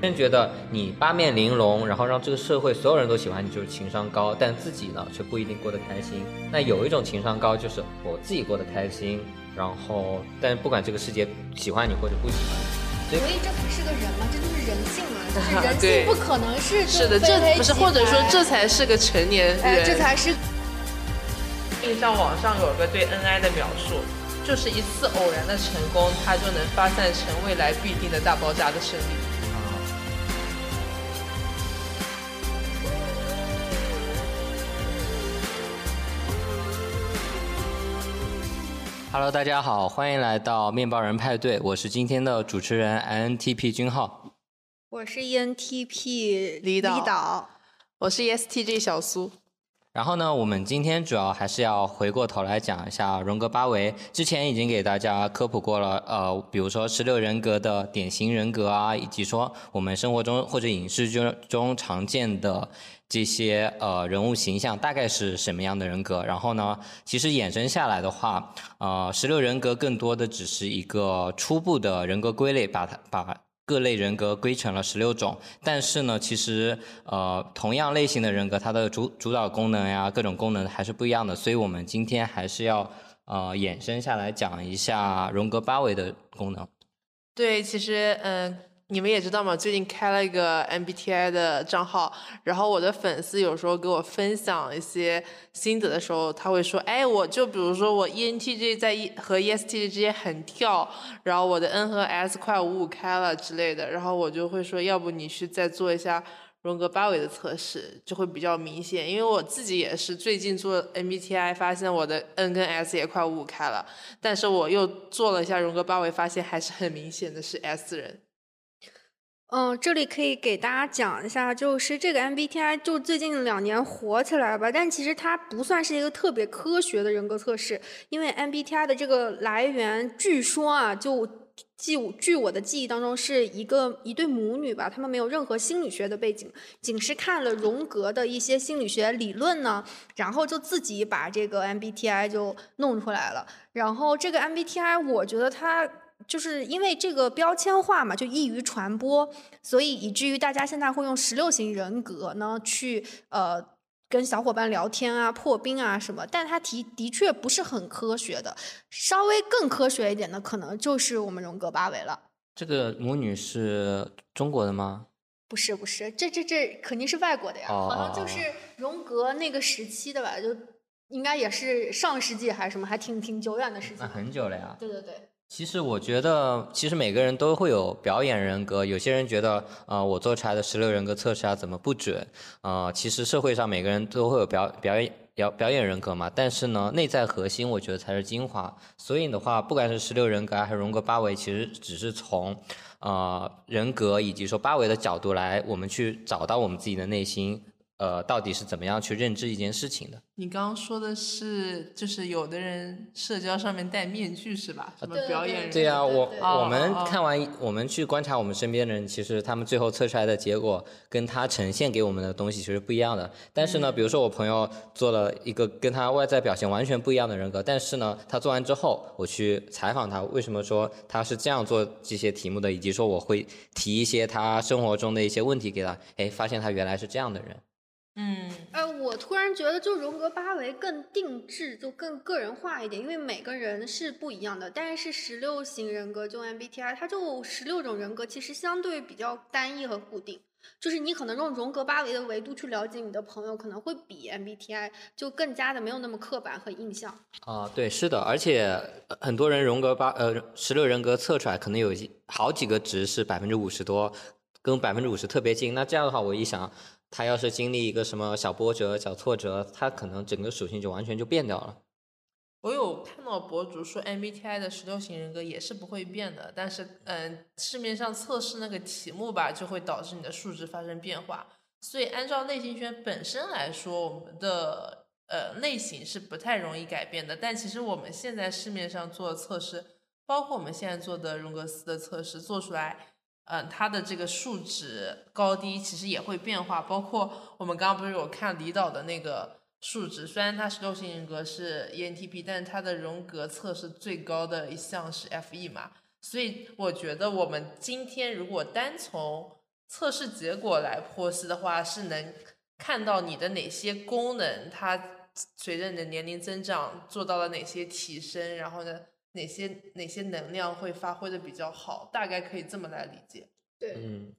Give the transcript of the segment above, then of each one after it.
真觉得你八面玲珑，然后让这个社会所有人都喜欢你，就是情商高，但自己呢却不一定过得开心。那有一种情商高，就是我自己过得开心，然后但不管这个世界喜欢你或者不喜欢你。所以这才是个人嘛，这就是人性嘛，就是 人性不可能是是的，这不是或者说这才是个成年人，这才是。印象网上有个对恩爱的描述，就是一次偶然的成功，它就能发散成未来必定的大爆炸的胜利。Hello，大家好，欢迎来到面包人派对，我是今天的主持人 INTP 君浩，我是 ENTP 李导，我是 ESTJ 小苏。然后呢，我们今天主要还是要回过头来讲一下荣格八维。之前已经给大家科普过了，呃，比如说十六人格的典型人格啊，以及说我们生活中或者影视中中常见的这些呃人物形象大概是什么样的人格。然后呢，其实衍生下来的话，呃，十六人格更多的只是一个初步的人格归类，把它把。各类人格归成了十六种，但是呢，其实呃，同样类型的人格，它的主主导功能呀，各种功能还是不一样的，所以我们今天还是要呃衍生下来讲一下荣格八维的功能。对，其实嗯。你们也知道嘛，最近开了一个 MBTI 的账号，然后我的粉丝有时候给我分享一些心得的时候，他会说，哎，我就比如说我 ENTJ 在 E 和 ESTJ 之间很跳，然后我的 N 和 S 快五五开了之类的，然后我就会说，要不你去再做一下荣格八维的测试，就会比较明显，因为我自己也是最近做 MBTI，发现我的 N 跟 S 也快五五开了，但是我又做了一下荣格八维，发现还是很明显的是 S 人。嗯，这里可以给大家讲一下，就是这个 MBTI 就最近两年火起来吧，但其实它不算是一个特别科学的人格测试，因为 MBTI 的这个来源，据说啊，就记据我的记忆当中是一个一对母女吧，他们没有任何心理学的背景，仅是看了荣格的一些心理学理论呢，然后就自己把这个 MBTI 就弄出来了，然后这个 MBTI 我觉得它。就是因为这个标签化嘛，就易于传播，所以以至于大家现在会用十六型人格呢去呃跟小伙伴聊天啊、破冰啊什么。但它的的确不是很科学的，稍微更科学一点的可能就是我们荣格八维了。这个母女是中国的吗？不是，不是，这这这肯定是外国的呀，好像就是荣格那个时期的吧，就应该也是上世纪还是什么，还挺挺久远的事情。那很久了呀。对对对。其实我觉得，其实每个人都会有表演人格。有些人觉得，呃，我做出来的十六人格测试啊，怎么不准？呃，其实社会上每个人都会有表表演表表演人格嘛。但是呢，内在核心，我觉得才是精华。所以的话，不管是十六人格还是荣格八维，其实只是从，呃，人格以及说八维的角度来，我们去找到我们自己的内心。呃，到底是怎么样去认知一件事情的？你刚刚说的是，就是有的人社交上面戴面具是吧？什么表演人？对呀，我我们看完，我们去观察我们身边的人，其实他们最后测出来的结果，跟他呈现给我们的东西其实不一样的。但是呢，比如说我朋友做了一个跟他外在表现完全不一样的人格，但是呢，他做完之后，我去采访他，为什么说他是这样做这些题目的，以及说我会提一些他生活中的一些问题给他，哎，发现他原来是这样的人。嗯，呃，我突然觉得，就荣格八维更定制，就更个人化一点，因为每个人是不一样的。但是十六型人格就 MBTI，它就十六种人格，其实相对比较单一和固定。就是你可能用荣格八维的维度去了解你的朋友，可能会比 MBTI 就更加的没有那么刻板和印象。啊，对，是的，而且很多人荣格八呃十六人格测出来，可能有好几个值是百分之五十多，跟百分之五十特别近。那这样的话，我一想。他要是经历一个什么小波折、小挫折，他可能整个属性就完全就变掉了。我有看到博主说，MBTI 的十六型人格也是不会变的，但是，嗯，市面上测试那个题目吧，就会导致你的数值发生变化。所以，按照内心圈本身来说，我们的呃类型是不太容易改变的。但其实我们现在市面上做测试，包括我们现在做的荣格斯的测试，做出来。嗯，它的这个数值高低其实也会变化，包括我们刚刚不是有看李导的那个数值，虽然他十六型人格是 ENTP，但是他的荣格测试最高的一项是 FE 嘛，所以我觉得我们今天如果单从测试结果来剖析的话，是能看到你的哪些功能，它随着你的年龄增长做到了哪些提升，然后呢，哪些哪些能量会发挥的比较好，大概可以这么来理解。对，嗯，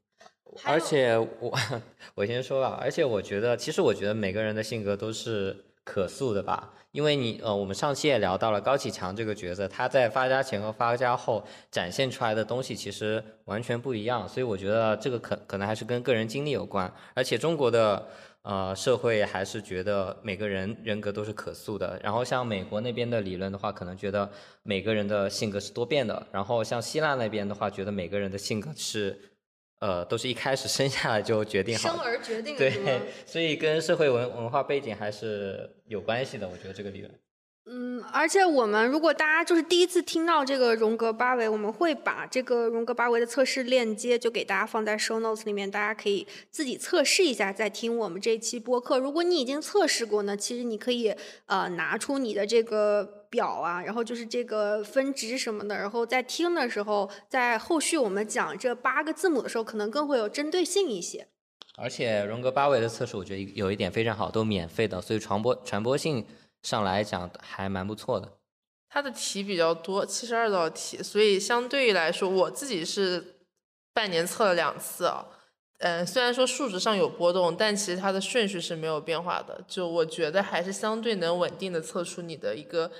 而且我 我先说吧，而且我觉得，其实我觉得每个人的性格都是可塑的吧，因为你呃，我们上期也聊到了高启强这个角色，他在发家前和发家后展现出来的东西其实完全不一样，所以我觉得这个可可能还是跟个人经历有关，而且中国的。呃，社会还是觉得每个人人格都是可塑的。然后像美国那边的理论的话，可能觉得每个人的性格是多变的。然后像希腊那边的话，觉得每个人的性格是，呃，都是一开始生下来就决定好的。生而决定 的对，所以跟社会文文化背景还是有关系的。我觉得这个理论。嗯，而且我们如果大家就是第一次听到这个荣格八维，我们会把这个荣格八维的测试链接就给大家放在 show notes 里面，大家可以自己测试一下，再听我们这期播客。如果你已经测试过呢，其实你可以呃拿出你的这个表啊，然后就是这个分值什么的，然后在听的时候，在后续我们讲这八个字母的时候，可能更会有针对性一些。而且荣格八维的测试，我觉得有一点非常好，都免费的，所以传播传播性上来讲还蛮不错的。它的题比较多，七十二道题，所以相对于来说，我自己是半年测了两次啊。嗯，虽然说数值上有波动，但其实它的顺序是没有变化的。就我觉得还是相对能稳定的测出你的一个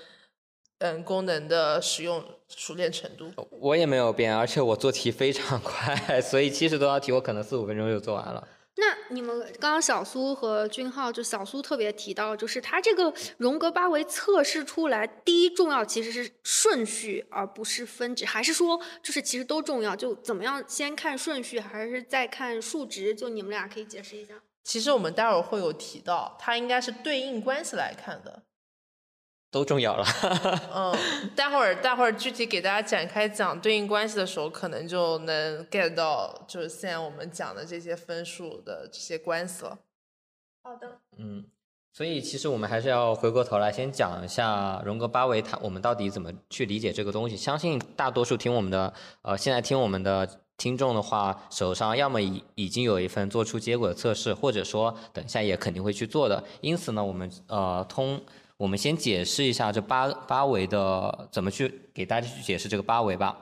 嗯功能的使用熟练程度。我也没有变，而且我做题非常 快，所以七十多道题我可能四五分钟就做完了。那你们刚刚小苏和君浩，就小苏特别提到，就是他这个荣格八维测试出来，第一重要其实是顺序，而不是分值，还是说就是其实都重要？就怎么样先看顺序，还是再看数值？就你们俩可以解释一下。其实我们待会儿会有提到，它应该是对应关系来看的。都重要了。嗯，待会儿待会儿具体给大家展开讲对应关系的时候，可能就能 get 到，就是现在我们讲的这些分数的这些关系了。好的。嗯，所以其实我们还是要回过头来先讲一下荣格八维，它我们到底怎么去理解这个东西。相信大多数听我们的，呃，现在听我们的听众的话，手上要么已已经有一份做出结果的测试，或者说等一下也肯定会去做的。因此呢，我们呃通。我们先解释一下这八八维的怎么去给大家去解释这个八维吧。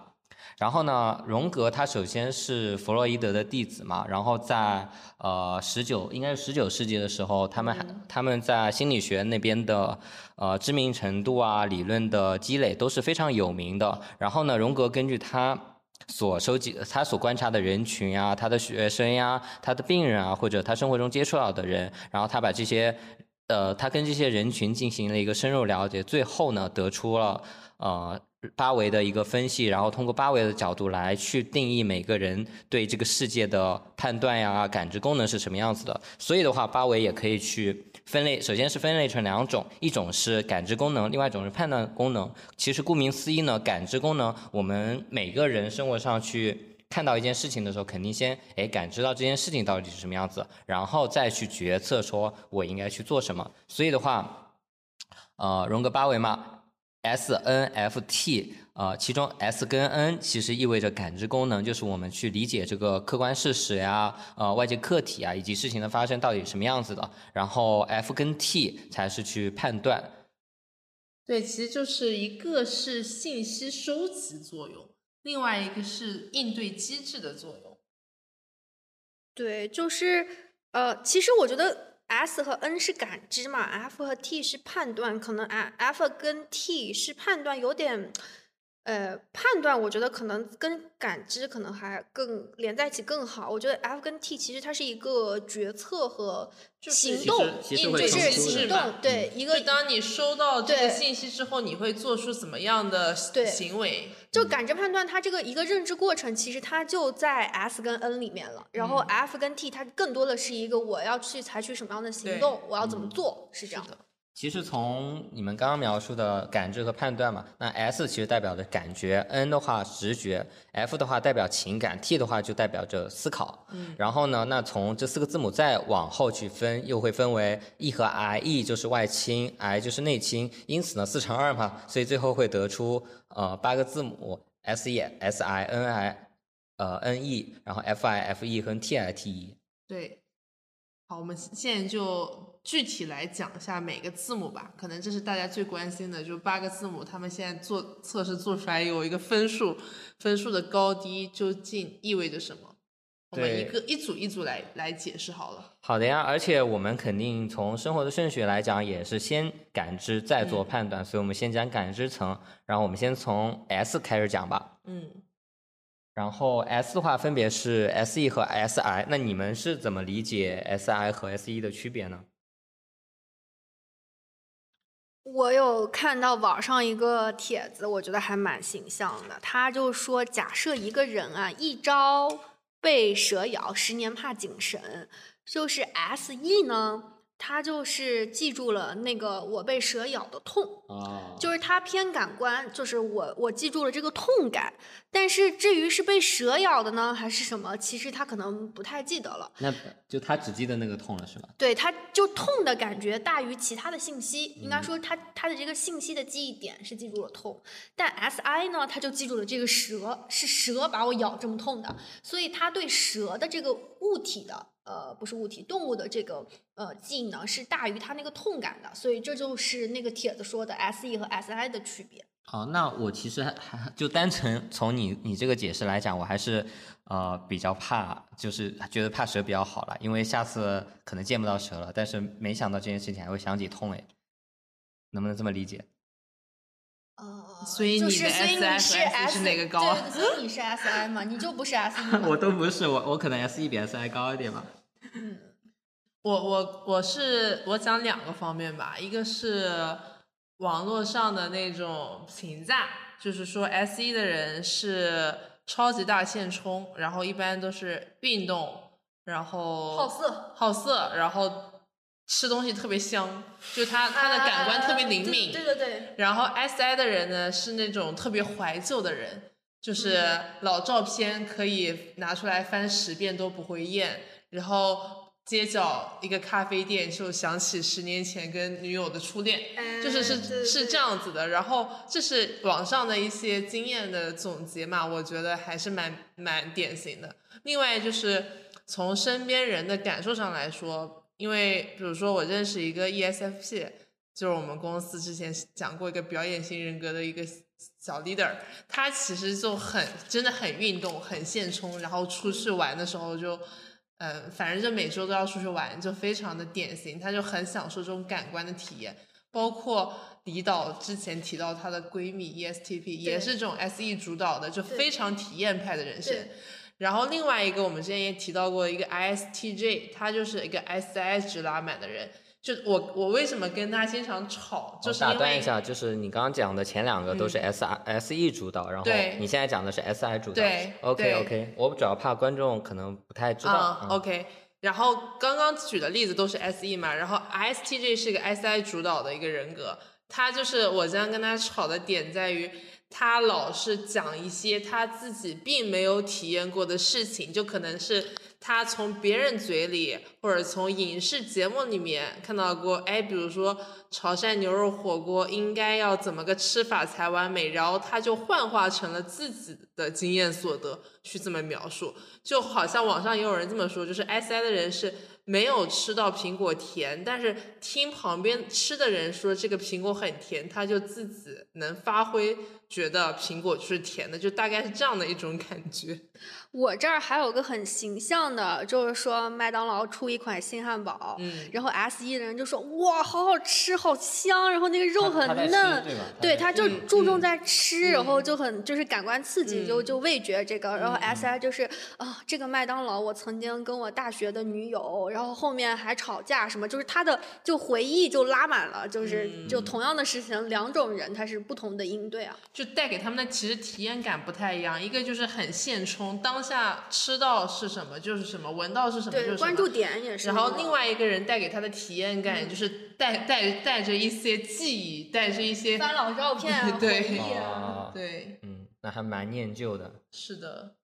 然后呢，荣格他首先是弗洛伊德的弟子嘛，然后在呃十九应该是十九世纪的时候，他们还他们在心理学那边的呃知名程度啊、理论的积累都是非常有名的。然后呢，荣格根据他所收集、他所观察的人群啊、他的学生呀、他的病人啊，或者他生活中接触到的人，然后他把这些。呃，他跟这些人群进行了一个深入了解，最后呢，得出了呃八维的一个分析，然后通过八维的角度来去定义每个人对这个世界的判断呀、感知功能是什么样子的。所以的话，八维也可以去分类，首先是分类成两种，一种是感知功能，另外一种是判断功能。其实顾名思义呢，感知功能我们每个人生活上去。看到一件事情的时候，肯定先哎感知到这件事情到底是什么样子，然后再去决策说我应该去做什么。所以的话，呃，荣格八维嘛，S N F T，呃，其中 S 跟 N 其实意味着感知功能，就是我们去理解这个客观事实呀，呃，外界客体啊，以及事情的发生到底什么样子的。然后 F 跟 T 才是去判断。对，其实就是一个是信息收集作用。另外一个是应对机制的作用。对，就是呃，其实我觉得 S 和 N 是感知嘛，F 和 T 是判断，可能 F 跟 T 是判断有点。呃，判断我觉得可能跟感知可能还更连在一起更好。我觉得 F 跟 T 其实它是一个决策和行动，就是行动。对，一个当你收到这个信息之后，你会做出怎么样的行为？就感知判断，它这个一个认知过程，其实它就在 S 跟 N 里面了。然后 F 跟 T 它更多的是一个我要去采取什么样的行动，我要怎么做，是这样的。其实从你们刚刚描述的感知和判断嘛，那 S 其实代表的感觉，N 的话直觉，F 的话代表情感，T 的话就代表着思考。嗯。然后呢，那从这四个字母再往后去分，又会分为 E 和 I，E 就是外倾，I 就是内倾，因此呢四乘二嘛，所以最后会得出呃八个字母 S E S I N I 呃 N E，然后 F I F E 和 T I T E。对，好，我们现在就具体来讲一下每个字母吧，可能这是大家最关心的，就八个字母，他们现在做测试做出来有一个分数，分数的高低究竟意味着什么？我们一个一组一组来来解释好了。好的呀，而且我们肯定从生活的顺序来讲，也是先感知再做判断，所以我们先讲感知层，然后我们先从 S 开始讲吧。嗯，然后 S 的话分别是 S E 和 S I，那你们是怎么理解 S I 和 S E 的区别呢？我有看到网上一个帖子，我觉得还蛮形象的。他就说，假设一个人啊，一朝被蛇咬，十年怕井绳。就是 S E 呢，他就是记住了那个我被蛇咬的痛，就是他偏感官，就是我我记住了这个痛感。但是至于是被蛇咬的呢，还是什么，其实他可能不太记得了。那就他只记得那个痛了，是吧？对，他就痛的感觉大于其他的信息。应该说，他他的这个信息的记忆点是记住了痛，但 S I 呢，他就记住了这个蛇是蛇把我咬这么痛的，所以他对蛇的这个物体的。呃，不是物体，动物的这个呃记忆呢是大于它那个痛感的，所以这就是那个帖子说的 S E 和 S I 的区别。哦，那我其实还还就单纯从你你这个解释来讲，我还是呃比较怕，就是觉得怕蛇比较好了，因为下次可能见不到蛇了。但是没想到这件事情还会想起痛哎，能不能这么理解？呃，所以你的 S I 是 S 哪个高？对，所以你是 S I 嘛？你就不是 S E 我都不是，我我可能 S E 比 S I 高一点吧。嗯，我我我是我讲两个方面吧，一个是网络上的那种评价，就是说 S E 的人是超级大现充，然后一般都是运动，然后好色好色，然后吃东西特别香，就他他的感官特别灵敏，对对对。然后 S I 的人呢是那种特别怀旧的人，就是老照片可以拿出来翻十遍都不会厌。然后街角一个咖啡店，就想起十年前跟女友的初恋，就是是是这样子的。然后这是网上的一些经验的总结嘛，我觉得还是蛮蛮典型的。另外就是从身边人的感受上来说，因为比如说我认识一个 ESFP，就是我们公司之前讲过一个表演型人格的一个小 leader，他其实就很真的很运动，很现充，然后出去玩的时候就。嗯，反正就每周都要出去玩，就非常的典型。她就很享受这种感官的体验，包括李导之前提到她的闺蜜 ESTP 也是这种 SE 主导的，就非常体验派的人生。然后另外一个我们之前也提到过一个 ISTJ，他就是一个 SI 值拉满的人。就我我为什么跟他经常吵？就是打断一下，就是你刚刚讲的前两个都是 S I S E 主导，然后你现在讲的是 S I 主导。对，OK OK，我主要怕观众可能不太知道。OK，然后刚刚举的例子都是 S E 嘛，然后 S T J 是一个 S I 主导的一个人格，他就是我经常跟他吵的点在于，他老是讲一些他自己并没有体验过的事情，就可能是。他从别人嘴里或者从影视节目里面看到过，哎，比如说潮汕牛肉火锅应该要怎么个吃法才完美，然后他就幻化成了自己的经验所得去这么描述，就好像网上也有人这么说，就是 S I 的人是没有吃到苹果甜，但是听旁边吃的人说这个苹果很甜，他就自己能发挥，觉得苹果就是甜的，就大概是这样的一种感觉。我这儿还有个很形象的，就是说麦当劳出一款新汉堡，嗯，然后 S E 的人就说哇，好好吃，好香，然后那个肉很嫩，对，他就注重在吃，然后就很就是感官刺激，就就味觉这个，然后 S I 就是啊，这个麦当劳我曾经跟我大学的女友，然后后面还吵架什么，就是他的就回忆就拉满了，就是就同样的事情，两种人他是不同的应对啊，就带给他们的其实体验感不太一样，一个就是很现充当。下吃到是什么就是什么，闻到是什么就是什么。关注点也是。然后另外一个人带给他的体验感，就是带带带着一些记忆，带着一些翻老照片啊，对啊，对，嗯，那还蛮念旧的。是的，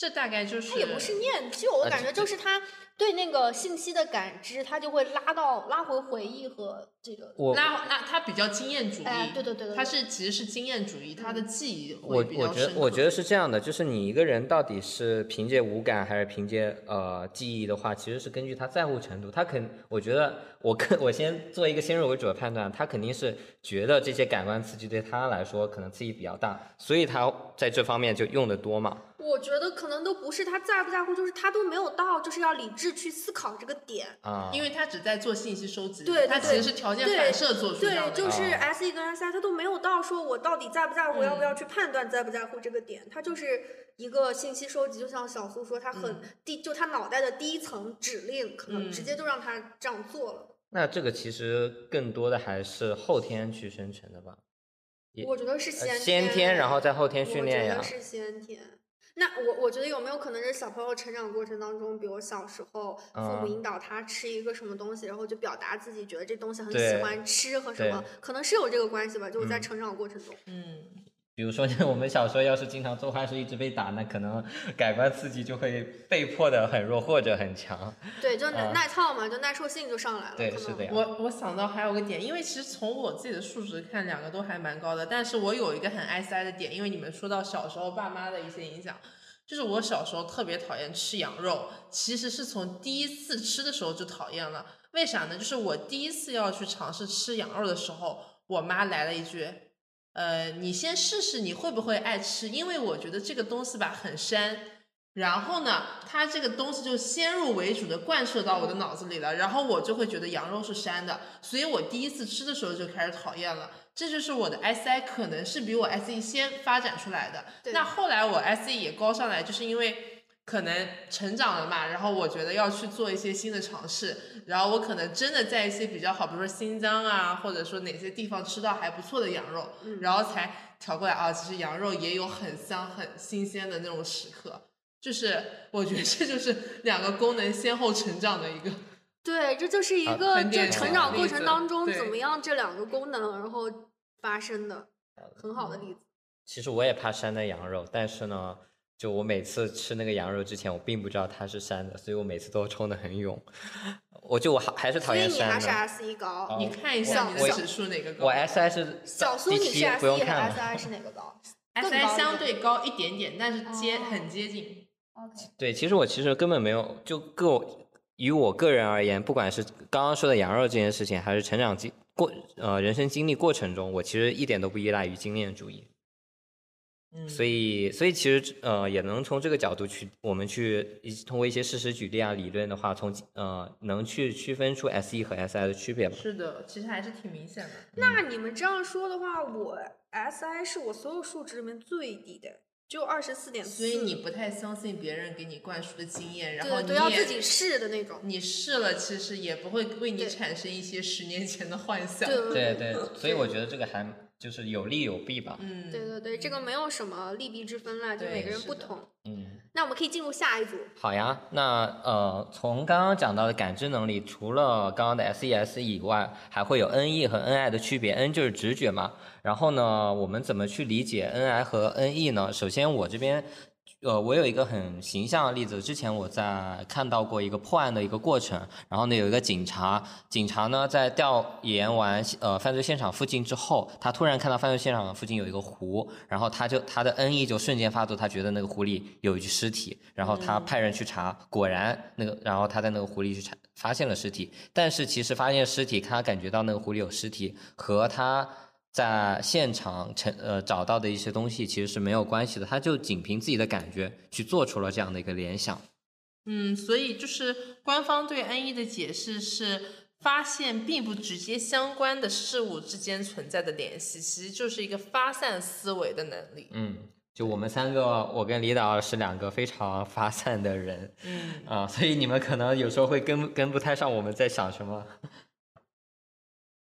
这大概就是他也不是念旧，我呃感觉就是他对那个信息的感知，他就会拉到拉回回忆和这个。我拉拉他比较经验主义，哎对对对对他是其实是经验主义，他的记忆我会比我较深刻。觉得我觉得是这样的，就是你一个人到底是凭借五感还是凭借呃记忆的话，其实是根据他在乎程度。他肯，我觉得我跟 我先做一个先入为主的判断，他肯定是觉得这些感官刺激对他来说可能刺激比较大，所以他在这方面就用的多嘛。我觉得可能都不是他在不在乎，就是他都没有到就是要理智去思考这个点。啊，因为他只在做信息收集，对对他其实是条件反射做出这样对，的。就是啊 S E 跟 S I 他都没有到说我到底在不在乎，嗯要不要去判断在不在乎这个点，他就是一个信息收集，就像小苏说，他很嗯第就他脑袋的第一层指令，可能嗯直接就让他这样做了。那这个其实更多的还是后天去生成的吧？我觉得是呃先先天，然后再后天训练呀我觉得。是先天。那我我觉得有没有可能是小朋友成长过程当中，比如小时候父母嗯。引导他吃一个什么东西，然后就表达自己觉得这东西很喜欢吃和什么，可能是有这个关系吧，就是在嗯。成长过程中。嗯，比如说，我们小时候要是经常做坏事，一直被打，那可能感官刺激就会被迫的很弱或者很强。对，就耐啊耐操嘛，就耐受性就上来了。对是的呀我我想到还有个点，因为其实从我自己的数值看，两个都还蛮高的，但是我有一个很 S I 的点，因为你们说到小时候爸妈的一些影响，就是我小时候特别讨厌吃羊肉，其实是从第一次吃的时候就讨厌了。为啥呢？就是我第一次要去尝试吃羊肉的时候，我妈来了一句。呃，你先试试你会不会爱吃，因为我觉得这个东西吧很膻，然后呢，它这个东西就先入为主的贯彻到我的脑子里了，然后我就会觉得羊肉是膻的，所以我第一次吃的时候就开始讨厌了。这就是我的 SI 可能是比我 SE 先发展出来的。那后来我 SE 也高上来，就是因为可能成长了嘛，然后我觉得要去做一些新的尝试，然后我可能真的在一些比较好，比如说新疆啊，或者说哪些地方吃到还不错的羊肉，嗯然后才调过来啊，其实羊肉也有很香、很新鲜的那种时刻。就是我觉得这就是两个功能先后成长的一个，对，这就是一啊个就成长过程当中怎么样这两个功能然后发生的很好的例子。其实我也怕膻的羊肉，但是呢，就我每次吃那个羊肉之前，我并不知道它是膻的，所以我每次都冲得很勇。我就我还还是讨所以厌膻你还是。S E 高，哦你看一下你的指数哪个高我 S I 是小苏你是，S E 和看 S 了。I 是哪个高 一点相对高一点点，但是接哦很接近。？OK，对，其实我其实根本没有，就个于我个人而言，不管是刚刚说的羊肉这件事情，还是成长经过呃人生经历过程中，我其实一点都不依赖于经验主义。嗯，所以，所以其实呃，也能从这个角度去，我们去一通过一些事实举例啊、理论的话，从呃能去区分出 S E 和 S I 的区别吧。是的，其实还是挺明显的。那你们这样说的话，我 S I 是我所有数值里面最低的，就二十四点四。所以你不太相信别人给你灌输的经验，然后对你都要自己试的那种。你试了，其实也不会为你产生一些十年前的幻想。对对对，所以我觉得这个还就是有利有弊吧。嗯，对对对，这个没有什么利弊之分啦，就每个人不同。嗯，那我们可以进入下一组。好呀。那呃，从刚刚讲到的感知能力，除了刚刚的 S E S 以外，还会有 N E 和 N I 的区别。N 就是直觉嘛。然后呢，我们怎么去理解 N I 和 N E 呢？首先，我这边。呃，我有一个很形象的例子，之前我在看到过一个破案的一个过程，然后呢有一个警察，警察呢在调研完呃犯罪现场附近之后，他突然看到犯罪现场附近有一个湖，然后他就他的 N E 就瞬间发作，他觉得那个湖里有一具尸体，然后他派人去查，果然那个，然后他在那个湖里去查发现了尸体，但是其实发现尸体，他感觉到那个湖里有尸体和他。在现场成呃找到的一些东西其实是没有关系的，他就仅凭自己的感觉去做出了这样的一个联想。嗯，所以就是官方对 N 一的解释是发现并不直接相关的事物之间存在的联系，其实就是一个发散思维的能力。嗯，就我们三个，我跟李导是两个非常发散的人嗯，啊、所以你们可能有时候会跟跟不太上我们在想什么。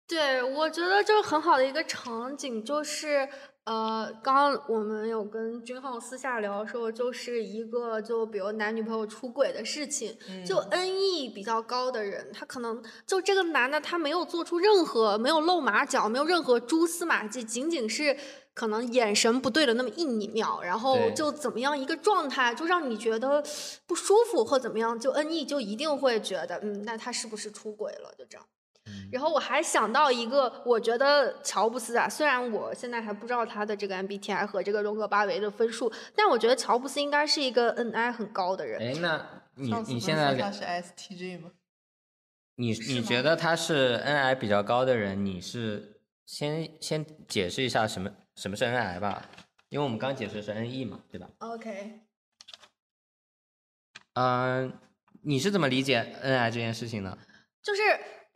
对，我觉得就是很好的一个场景就是，呃，刚刚我们有跟君浩私下聊说，就是一个就比如男女朋友出轨的事情，就 N E 比较高的人，他可能就这个男的他没有做出任何没有露马脚，没有任何蛛丝马迹，仅仅是。可能眼神不对了那么一秒，然后就怎么样一个状态，就让你觉得不舒服或怎么样，就 N E 就一定会觉得，嗯，那他是不是出轨了？就这样。然后我还想到一个，我觉得乔布斯啊，虽然我现在还不知道他的这个 MBTI 和这个荣格八维的分数，但我觉得乔布斯应该是一个 NI 很高的人。哎，那你你现在说他是 STJ 吗？你你觉得他是 NI 比较高的人，你是先先解释一下什么什么是 NI 吧？因为我们刚解释是 NE 嘛，对吧？OK，嗯、你是怎么理解 NI 这件事情呢？就是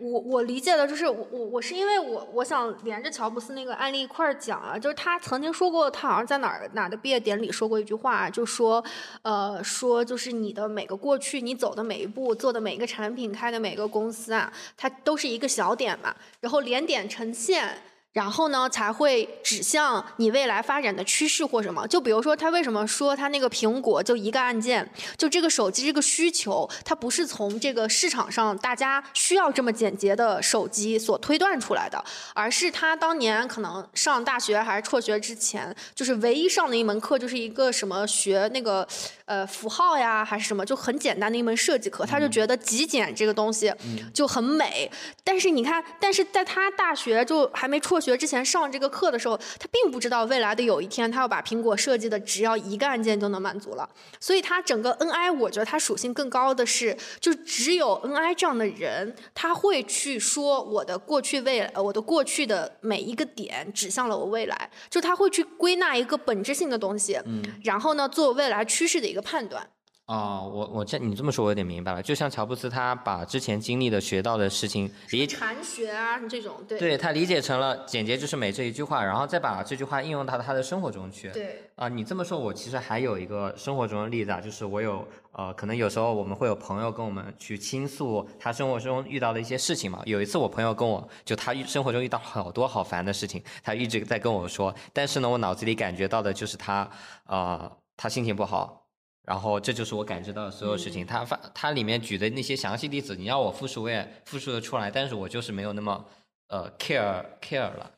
我我理解的就是我我我是因为我我想连着乔布斯那个案例一块儿讲啊，就是他曾经说过，他好像在哪儿哪的毕业典礼说过一句话，就说呃说就是你的每个过去，你走的每一步，做的每一个产品，开的每个公司啊，它都是一个小点嘛，然后连点成线。然后呢，才会指向你未来发展的趋势或什么。就比如说，他为什么说他那个苹果就一个按键，就这个手机这个需求，它不是从这个市场上大家需要这么简洁的手机所推断出来的，而是他当年可能上大学还是辍学之前，就是唯一上的一门课就是一个什么学那个呃符号呀还是什么，就很简单的一门设计课，他就觉得极简这个东西就很美。但是你看，但是在他大学就还没辍学之前上这个课的时候，他并不知道未来的有一天他要把苹果设计的只要一个按键就能满足了。所以他整个 NI，我觉得它属性更高的是，就只有 NI 这样的人，他会去说我的过去未来，呃我的过去的每一个点指向了我未来，就他会去归纳一个本质性的东西，然后呢做未来趋势的一个判断。哦，我我这你这么说，我有点明白了。就像乔布斯他把之前经历的、学到的事情理禅学啊这种，对对他理解成了简洁就是美这一句话，然后再把这句话应用到他的生活中去。对啊、你这么说，我其实还有一个生活中的例子啊，就是我有呃，可能有时候我们会有朋友跟我们去倾诉他生活中遇到的一些事情嘛。有一次我朋友跟我就他遇生活中遇到好多好烦的事情，他一直在跟我说，但是呢，我脑子里感觉到的就是他呃，他心情不好。然后这就是我感知到的所有事情。它发它里面举的那些详细例子，你要我复述我也复述的出来，但是我就是没有那么呃 care care 了。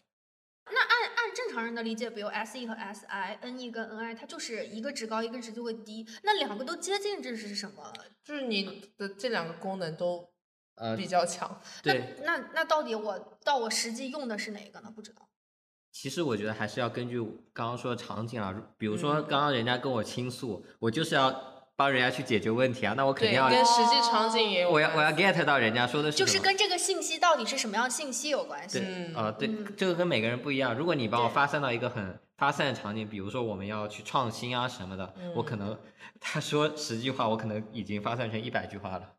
那按按正常人的理解，比如 S E 和 S I，N E 跟 N I，它就是一个值高，一个值就会低。那两个都接近，这是什么？就是你的这两个功能都呃，比较强。对，那那到底我到我实际用的是哪个呢？不知道。其实我觉得还是要根据刚刚说的场景啊，比如说嗯刚刚人家跟我倾诉，我就是要帮人家去解决问题啊，那我肯，定要跟实际场景也有我要我要 get 到人家说的是什么。就是跟这个信息到底是什么样的信息有关系。对，嗯呃，对嗯，这个跟每个人不一样。如果你把我发散到一个很发散的场景，比如说我们要去创新啊什么的，我可能他说十句话，我可能已经发散成一百句话了。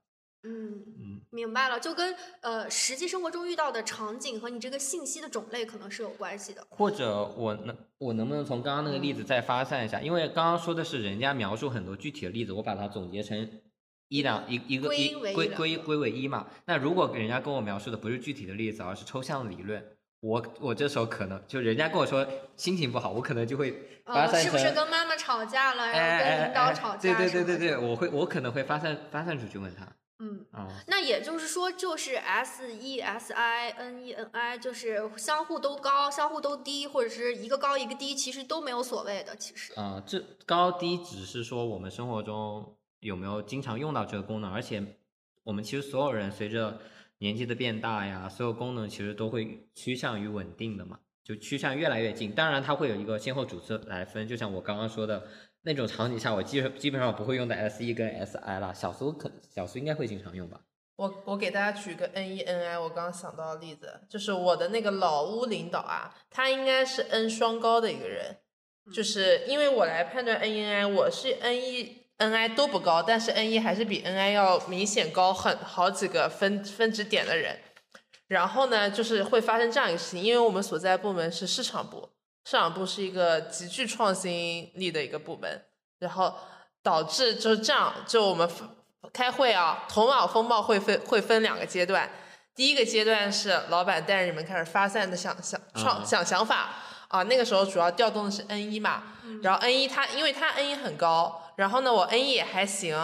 嗯，嗯，明白了，就跟呃实际生活中遇到的场景和你这个信息的种类可能是有关系的。或者我能我能不能从刚刚那个例子再发散一下？因为刚刚说的是人家描述很多具体的例子，我把它总结成一两一一个一归归归归为一嘛。那如果人家跟我描述的不是具体的例子，而是抽象的理论，我我这时候可能就人家跟我说心情不好，我可能就会发呃。是不是跟妈妈吵架了，哎然后跟哎领导吵架？对对对对，我会我可能会发散发散出去问他嗯。啊、那也就是说，就是 S E S I N E N I，就是相互都高，相互都低，或者是一个高一个低，其实都没有所谓的。其实，啊、这高低只是说我们生活中有没有经常用到这个功能，而且我们其实所有人随着年纪的变大呀，所有功能其实都会趋向于稳定的嘛，就趋向越来越近。当然，它会有一个先后主次来分，就像我刚刚说的那种场景下，我基基本上不会用的 S E 跟 S I 啦，小苏可小苏应该会经常用吧。我我给大家举个 N E N I，我刚刚想到的例子，就是我的那个老屋领导啊，他应该是 N 双高的一个人，就是因为我来判断 N E N I，我是 N E N I 都不高，但是 N 一还是比 N I 要明显高很好几个分分值点的人。然后呢，就是会发生这样一个事情，因为我们所在部门是市场部，市场部是一个极具创新力的一个部门，然后导致就是这样，就我们开会啊，头脑风暴会分会分两个阶段，第一个阶段是老板带着你们开始发散的想想创、嗯想想法啊，那个时候主要调动的是 N 一嘛，然后 N 一他因为他 N 一很高，然后呢我 N 一也还行，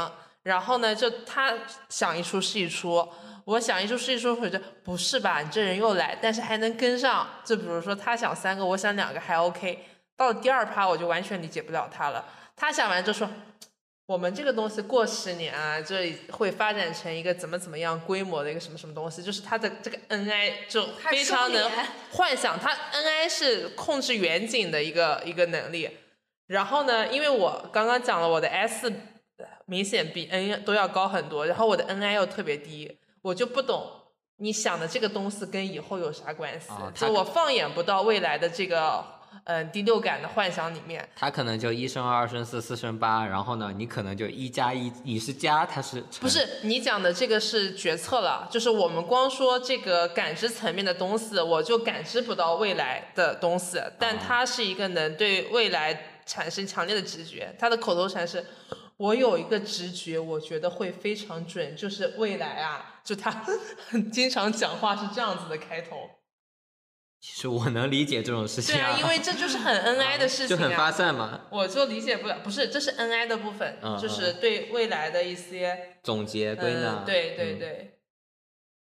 然后呢就他想一出是一出。我想一出是一出，我觉得不是吧？你这人又来，但是还能跟上。就比如说他想三个，我想两个还 OK。到了第二趴，我就完全理解不了他了。他想完就说。我们这个东西过十年啊，这会发展成一个怎么怎么样规模的一个什么什么东西，就是他的这个 NI 就非常能幻想，他 NI 是控制远景的一个一个能力。然后呢，因为我刚刚讲了我的 S 明显比 N 都要高很多，然后我的 NI 又特别低，我就不懂你想的这个东西跟以后有啥关系？就我放眼不到未来的这个。嗯，第六感的幻想里面，他可能就一生二，二生四，四生八，然后呢，你可能就一加一，你是加，他是不是？你讲的这个是决策了，就是我们光说这个感知层面的东西，我就感知不到未来的东西，但他是一个能对未来产生强烈的直觉，他的口头禅是，我有一个直觉，我觉得会非常准，就是未来啊，就他 经常讲话是这样子的开头。其实我能理解这种事情，对啊，因为这就是很 恩爱的事情，就很发散嘛。我就理解不了，不是，这是恩爱的部分，就是对未来的一些总结归纳。对对对，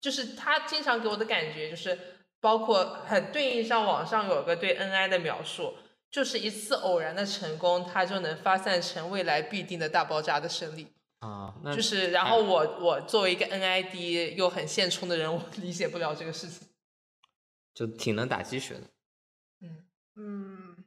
就是他经常给我的感觉，就是包括很对应上网上有个对恩爱的描述，就是一次偶然的成功，它就能发散成未来必定的大爆炸的胜利啊。就是，然后我我作为一个 N I D 又很现充的人，我理解不了这个事情。就挺能打鸡血的，嗯嗯，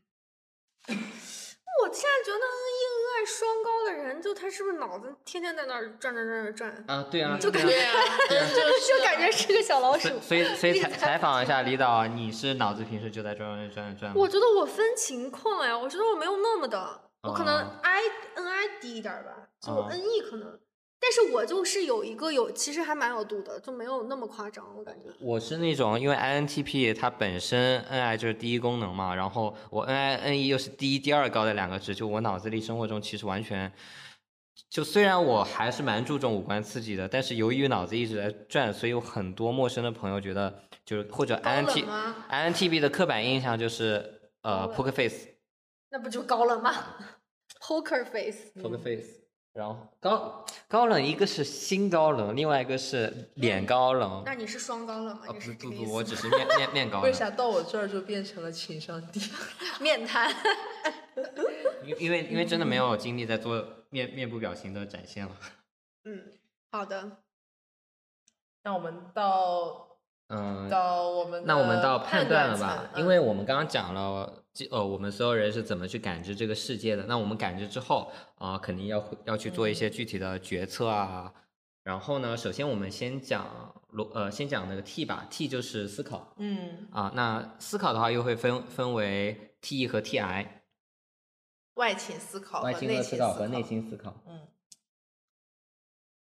我现在觉得恩爱双高的人，就他是不是脑子天天在那儿转转转转啊？对啊，就感觉 就就感觉是个小老鼠。所以所以采采访一下李导，你是脑子平时就在转转转转？我觉得我分情况呀，我觉得我没有那么的，我可能 I N I 低一点吧，就 N E 可能。但是我就是有一个有，其实还蛮有度的，就没有那么夸张，我感觉。我是那种，因为 INTP 它本身 NI 就是第一功能嘛，然后我 NI、NE 又是第一、第二高的两个值，就我脑子里生活中其实完全，就虽然我还是蛮注重五官刺激的，但是由于脑子一直在转，所以有很多陌生的朋友觉得，就是或者 INT INTP 的刻板印象就是呃 Poker Face。那不就高冷吗？Poker Face。Poker Face。然后高高冷，一个是心高冷，另外一个是脸高冷。那你是双高冷吗？不不不，我只是 面面面高冷。为啥到我这儿就变成了情商低？面瘫。因因为因为真的没有精力在做面面部表情的展现了。嗯，好的。那我们到嗯到我们那我们到判断了吧？因为我们刚刚讲了。呃，我们所有人是怎么去感知这个世界的？那我们感知之后啊，肯定要要去做一些具体的决策啊。然后呢，首先我们先讲罗呃，先讲那个 T 吧，T 就是思考。嗯。啊，那思考的话又会分分为 T E 和 TI。外倾思考外倾的思考和内心思考。嗯。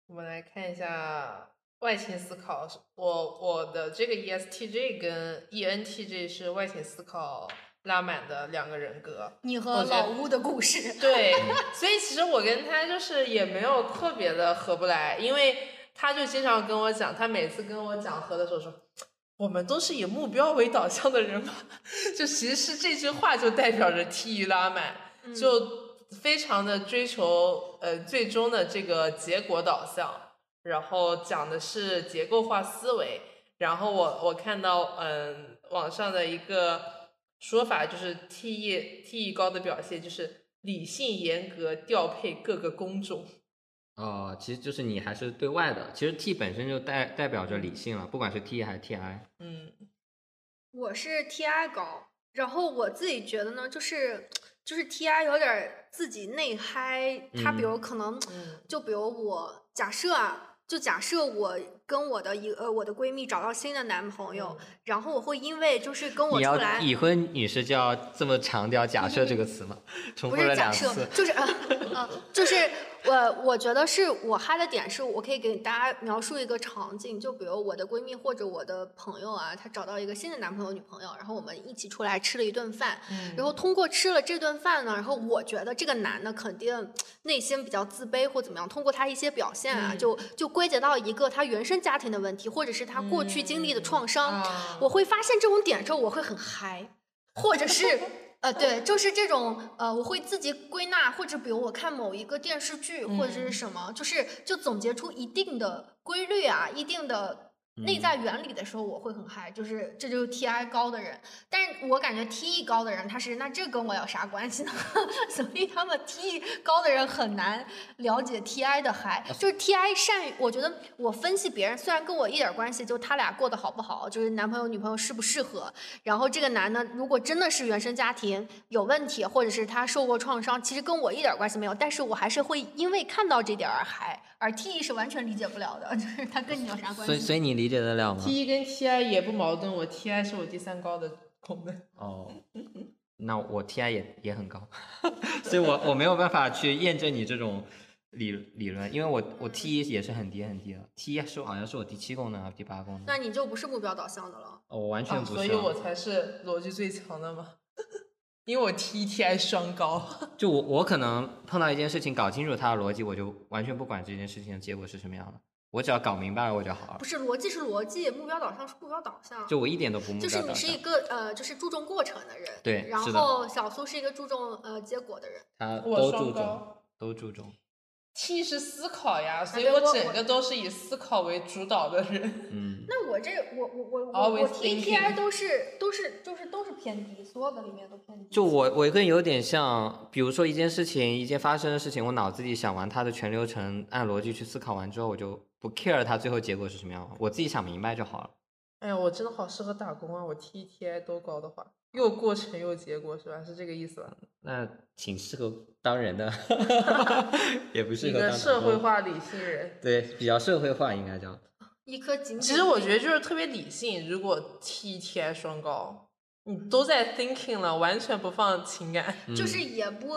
我们来看一下外倾思考，我我的这个 ESTJ 跟 ENTJ 是外倾思考。拉满的两个人格，你和老乌的故事。对，所以其实我跟他就是也没有特别的合不来，因为他就经常跟我讲，他每次跟我讲和的时候说，我们都是以目标为导向的人嘛，就其实这句话就代表着 T 拉满，就非常的追求呃最终的这个结果导向，然后讲的是结构化思维，然后我我看到嗯网上的一个。说法就是 T E T E 高的表现就是理性严格调配各个工种。哦，其实就是你还是对外的，其实 T 本身就代代表着理性了，不管是 T 还是 T I。嗯，我是 T I 高，然后我自己觉得呢，就是就是 T I 有点自己内嗨，他比如可能，就比如我假设啊，就假设我。跟我的一呃我的闺蜜找到新的男朋友，然后我会因为就是跟我出来已婚女士就要这么强调“假设”这个词吗？重复了两次，就是呃呃，就是我我觉得是我嗨的点是我可以给大家描述一个场景，就比如我的闺蜜或者我的朋友啊，她找到一个新的男朋友女朋友，然后我们一起出来吃了一顿饭，然后通过吃了这顿饭呢，然后我觉得这个男的肯定内心比较自卑或怎么样，通过他一些表现啊，就就归结到一个他原生。家庭的问题，或者是他过去经历的创伤，我会发现这种点之后，我会很嗨，或者是呃，对，就是这种呃，我会自己归纳，或者比如我看某一个电视剧或者是什么，就是就总结出一定的规律啊，一定的内在原理的时候，我会很嗨，就是这就是 TI 高的人。但是我感觉 TE 高的人，他是那这跟我有啥关系呢？所以他们 TE 高的人很难了解 TI 的嗨。就是 TI 善于，我觉得我分析别人，虽然跟我一点关系，就他俩过得好不好，就是男朋友女朋友适不适合。然后这个男的如果真的是原生家庭有问题，或者是他受过创伤，其实跟我一点关系没有。但是我还是会因为看到这点而嗨。而 TE 是完全理解不了的，就是它跟你有啥关系？所以所以你理解得了吗？T 跟 TI 也不矛盾，我 TI 是我第三高的功能。哦，那我 TI 也也很高，所以我我没有办法去验证你这种理理论，因为我我 T 也是很低很低了，T 是好像是我第七功能还是第八功能？那你就不是目标导向的了。哦，我完全不是。所以我才是逻辑最强的嘛。因为我 T T I 双高，就我我可能碰到一件事情，搞清楚它的逻辑，我就完全不管这件事情的结果是什么样的，我只要搞明白了我就好了。不是逻辑是逻辑，目标导向是目标导向。就我一点都不目标导向。就是你是一个呃，就是注重过程的人。对，然后小苏是一个注重呃结果的人。他都注重，都注重。T 是思考呀，所以我整个都是以思考为主导的人。嗯，那我这我我我我我 T T I 都是都是就是都是偏低，所有的里面都偏低。就我我更有点像，比如说一件事情一件发生的事情，我脑子里想完它的全流程，按逻辑去思考完之后，我就不 care 它最后结果是什么样，我自己想明白就好了。哎呀，我真的好适合打工啊！我 T T I 都高的话。又过程又结果是吧？是这个意思吧？那挺适合当人的，也不适合当社会化理性人。对，比较社会化应该叫。一颗金。其实我觉得就是特别理性。如果 T T I 双高，你都在 thinking 了，完全不放情感，就是也不。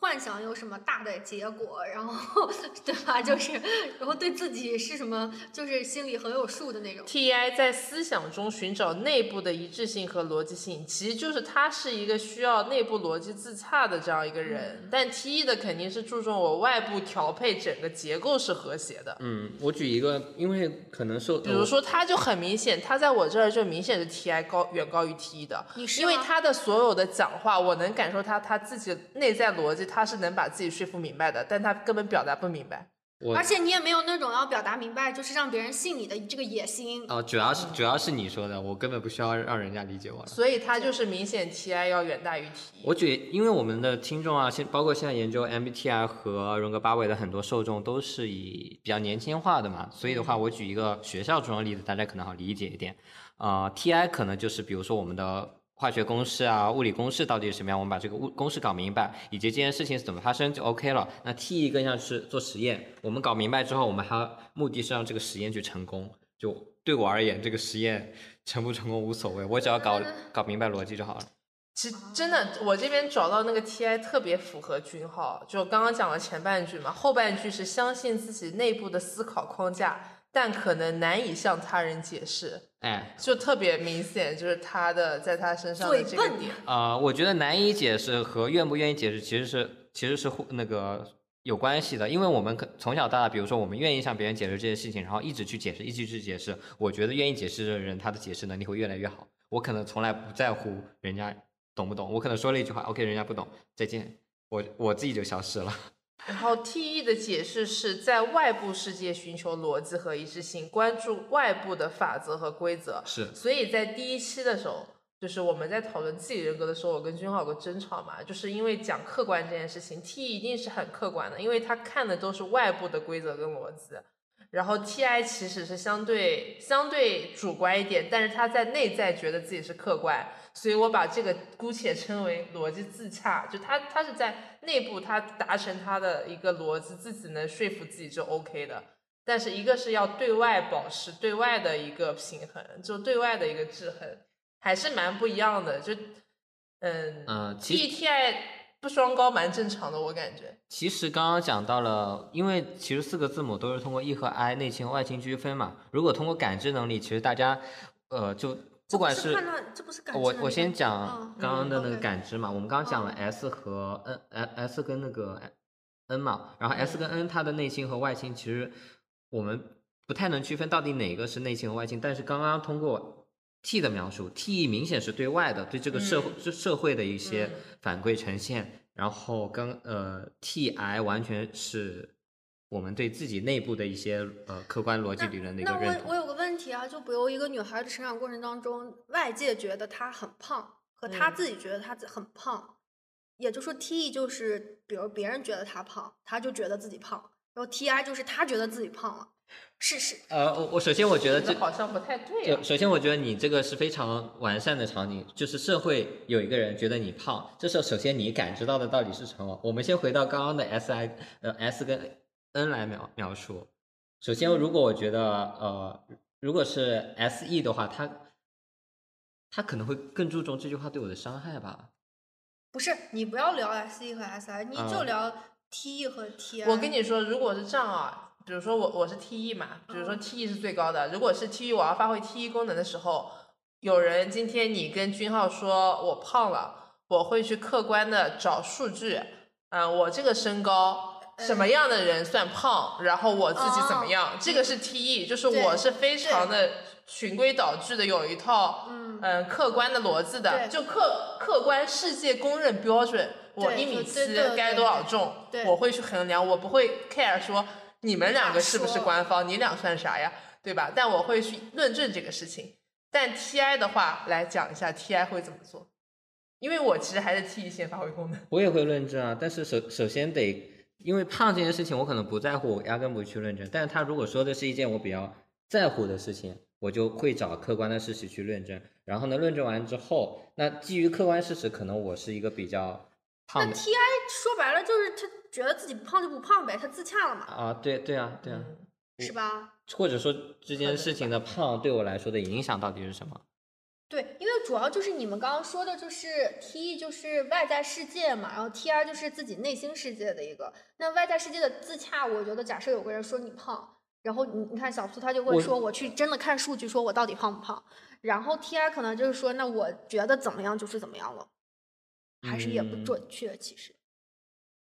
幻想有什么大的结果，然后对吧？就是，然后对自己是什么，就是心里很有数的那种。T I 在思想中寻找内部的一致性和逻辑性，其实就是他是一个需要内部逻辑自洽的这样一个人。但 T E 的肯定是注重我外部调配整个结构是和谐的。嗯，我举一个，因为可能受，比如说他就很明显，他在我这儿就明显是 T I 高远高于 T E 的，因为他的所有的讲话，我能感受他他自己内在逻辑。他是能把自己说服明白的，但他根本表达不明白。而且你也没有那种要表达明白，就是让别人信你的这个野心。哦，主要是主要是你说的，我根本不需要让人家理解我。所以他就是明显 TI 要远大于 T。我举，因为我们的听众啊，现包括现在研究 MBTI 和荣格八维的很多受众都是以比较年轻化的嘛，所以的话，我举一个学校中的例子，大家可能好理解一点。啊，TI 可能就是比如说我们的。化学公式啊，物理公式到底是什么样？我们把这个物公式搞明白，以及这件事情是怎么发生就 OK 了。那 T 更像是做实验，我们搞明白之后，我们还目的是让这个实验去成功。就对我而言，这个实验 成不成功无所谓，我只要搞 搞明白逻辑就好了。其实真的，我这边找到那个 TI 特别符合君浩，就刚刚讲了前半句嘛，后半句是相信自己内部的思考框架。但可能难以向他人解释，哎，就特别明显，就是他的在他身上的这个点啊，我觉得难以解释和愿不愿意解释其实是其实是那个有关系的，因为我们可从小到大，比如说我们愿意向别人解释这些事情，然后一直去解释，一直去解释，我觉得愿意解释的人，他的解释能力会越来越好。我可能从来不在乎人家懂不懂，我可能说了一句话，OK，人家不懂，再见，我我自己就消失了。然后 T E 的解释是在外部世界寻求逻辑和一致性，关注外部的法则和规则。是，所以在第一期的时候，就是我们在讨论自己人格的时候，我跟君浩有个争吵嘛，就是因为讲客观这件事情，T E 一定是很客观的，因为他看的都是外部的规则跟逻辑。然后 T I 其实是相对相对主观一点，但是他在内在觉得自己是客观。所以我把这个姑且称为逻辑自洽，就他他是在内部他达成他的一个逻辑，自己能说服自己就 OK 的。但是一个是要对外保持对外的一个平衡，就对外的一个制衡，还是蛮不一样的。就嗯嗯，E T I 不双高蛮正常的，我感觉。其实刚刚讲到了，因为其实四个字母都是通过 E 和 I 内倾外倾区分嘛。如果通过感知能力，其实大家呃就。不管是我我先讲刚刚的那个感知嘛，我们刚刚讲了 S 和 N，S 跟那个 N 嘛，然后 S 跟 N 它的内倾和外倾其实我们不太能区分到底哪个是内倾和外倾，但是刚刚通过 T 的描述，T 明显是对外的，对这个社会社会的一些反馈呈现，然后刚呃 TI 完全是我们对自己内部的一些呃客观逻辑理论的一个那认同。我我有个问题啊，就比如一个女孩的成长过程当中，外界觉得她很胖，和她嗯自己觉得她自很胖，也就是说 T E 就是，比如别人觉得她胖，她就觉得自己胖，然后 T I 就是她觉得自己胖了，是是，呃，我我首先我觉得这这好像不太对啊。就首先，我觉得你这个是非常完善的场景，就是社会有一个人觉得你胖，这时候首先你感知到的到底是什么？我们先回到刚刚的 S I 呃 S 跟 N 来描描述。首先，如果我觉得呃，如果是 S E 的话，他他可能会更注重这句话对我的伤害吧。不是你不要聊 S E 和 S I，你就啊聊 T E 和 T I。我跟你说，如果是这样啊，比如说我我是 T E 嘛，比如说嗯 T E 是最高的，如果是 T E 我要发挥 T E 功能的时候，有人今天你跟君浩说我胖了，我会去客观的找数据，嗯、我这个身高。什么样的人算胖？然后我自己怎么样？这个是 T E，就是我是非常的循规蹈矩的，有一套嗯嗯客观的逻辑的，就客客观世界公认标准。我一米七该多少重？我会去衡量，我不会 care 说你们两个是不是官方，你俩算啥呀，对吧？但我会去论证这个事情。但 TI 的话，来讲一下 TI 会怎么做，因为我其实还是 T 先发挥功能。我也会论证啊，但是首首先得，因为胖这件事情我可能不在乎，我压根不去论证。但是他如果说的是一件我比较在乎的事情，我就会找客观的事实去论证。然后呢，论证完之后，那基于客观事实，可能我是一个比较胖那的 T I 说白了就是他觉得自己不胖就不胖呗，他自洽了嘛，啊，对对啊对啊，嗯是吧？或者说这件事情的胖对我来说的影响到底是什么？对，因为主要就是你们刚刚说的，就是 T E 就是外在世界嘛，然后 T R 就是自己内心世界的一个。那外在世界的自洽，我觉得假设有个人说你胖，然后你你看小苏他就会说我去真的看数据，说我到底胖不胖。然后 T R 可能就是说，那我觉得怎么样就是怎么样了，还是也不嗯准确。其实，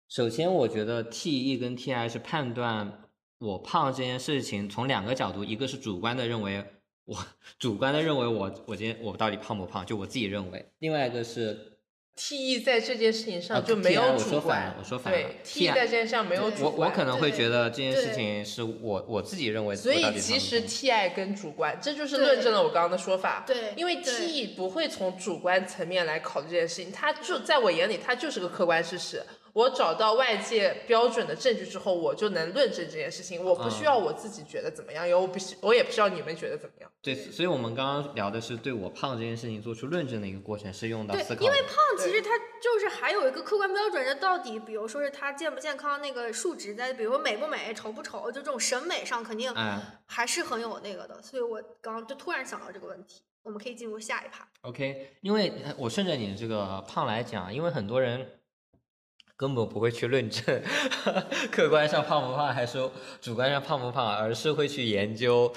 首先，我觉得 T E 跟 T I 是判断我胖这件事情从两个角度，一个是主观的认为我主观的认为我我今天我到底胖不胖，就我自己认为；另外一个是 T E 在这件事情啊上就没有主观说反了，我说反 T E 在这件事上没有主观。我我可能会觉得这件事情是我我自己认为我所以其实 T I 跟主观，这就是论证了我刚刚的说法。对因为 T E 不会从主观层面来考虑这件事情，它就在我眼里，它就是个客观事实。我找到外界标准的证据之后，我就能论证这件事情。我不需要我自己觉得怎么样，因为我不需，我也不需要你们觉得怎么样。对，所以我们刚刚聊的是对我胖这件事情做出论证的一个过程，是用到对思考的。因为胖其实它就是还有一个客观标准，就到底比如说是它健不健康，那个数值在，比如说美不美、丑不丑，就这种审美上肯定哎还是很有那个的。所以我刚刚就突然想到这个问题，我们可以进入下一趴。OK，因为呃我顺着你这个胖来讲，因为很多人根本不会去论证 客观上胖不胖，还是主观上胖不胖，而是会去研究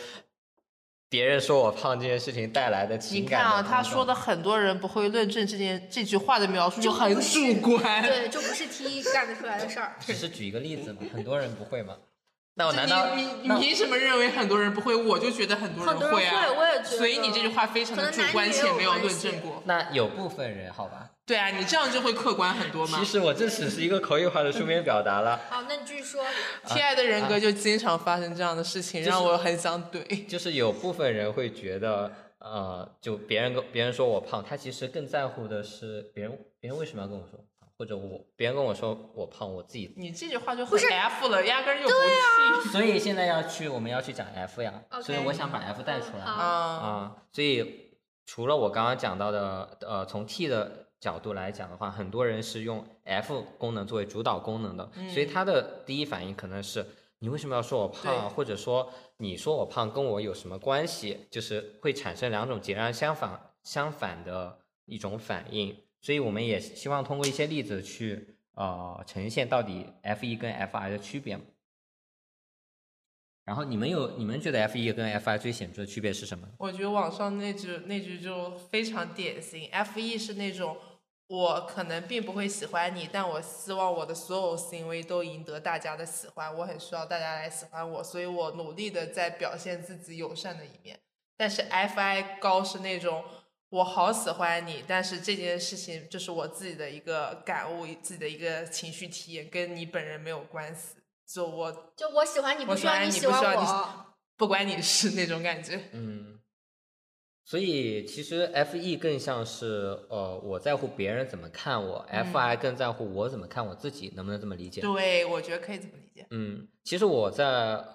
别人说我胖这件事情带来的你情感你看啊，他说的很多人不会论证这件这句话的描述就很主观。对，就不是 T 一干得出来的事儿。只是举一个例子嘛，很多人不会嘛。那我难道你你凭什么认为很多人不会？我就觉得很多很多人会啊。会我也觉得所以你这句话非常的主观且没有论证过。那有部分人好吧？对啊，你这样就会客观很多嘛其。实我这只是一个口语化的书面表达了。好，那你继续说。T I 的人格就经常发生这样的事情，就是让我很想怼。就是有部分人会觉得，呃，就别人跟别人说我胖，他其实更在乎的是别人别人为什么要跟我说，或者我别人跟我说我胖，我自己。你这句话就很 F 了，压根儿就不气。所以现在要去，我们要去讲 F 呀所以我想把 F 带出来好啊、啊，所以除了我刚刚讲到的，呃，从 T 的角度来讲的话，很多人是用 F 功能作为主导功能的，所以他的第一反应可能是你为什么要说我胖或者说你说我胖跟我有什么关系？就是会产生两种截然相反相反的一种反应。所以我们也希望通过一些例子去呃呈现到底 F 一跟 F I 的区别。然后你们有你们觉得 F 一跟 F I 最显著的区别是什么？我觉得网上那句那句就非常典型，F E 是那种我可能并不会喜欢你，但我希望我的所有行为都赢得大家的喜欢，我很需要大家来喜欢我，所以我努力的在表现自己友善的一面。但是 F I 高是那种我好喜欢你，但是这件事情就是我自己的一个感悟，自己的一个情绪体验，跟你本人没有关系。就我就我喜欢你，不需要我喜欢你喜欢不需要你我。不关你事那种感觉。嗯，所以其实 F E 更像是呃我在乎别人怎么看我、f I 更在乎我怎么看我自己，能不能这么理解？对，我觉得可以这么理解。嗯，其实我在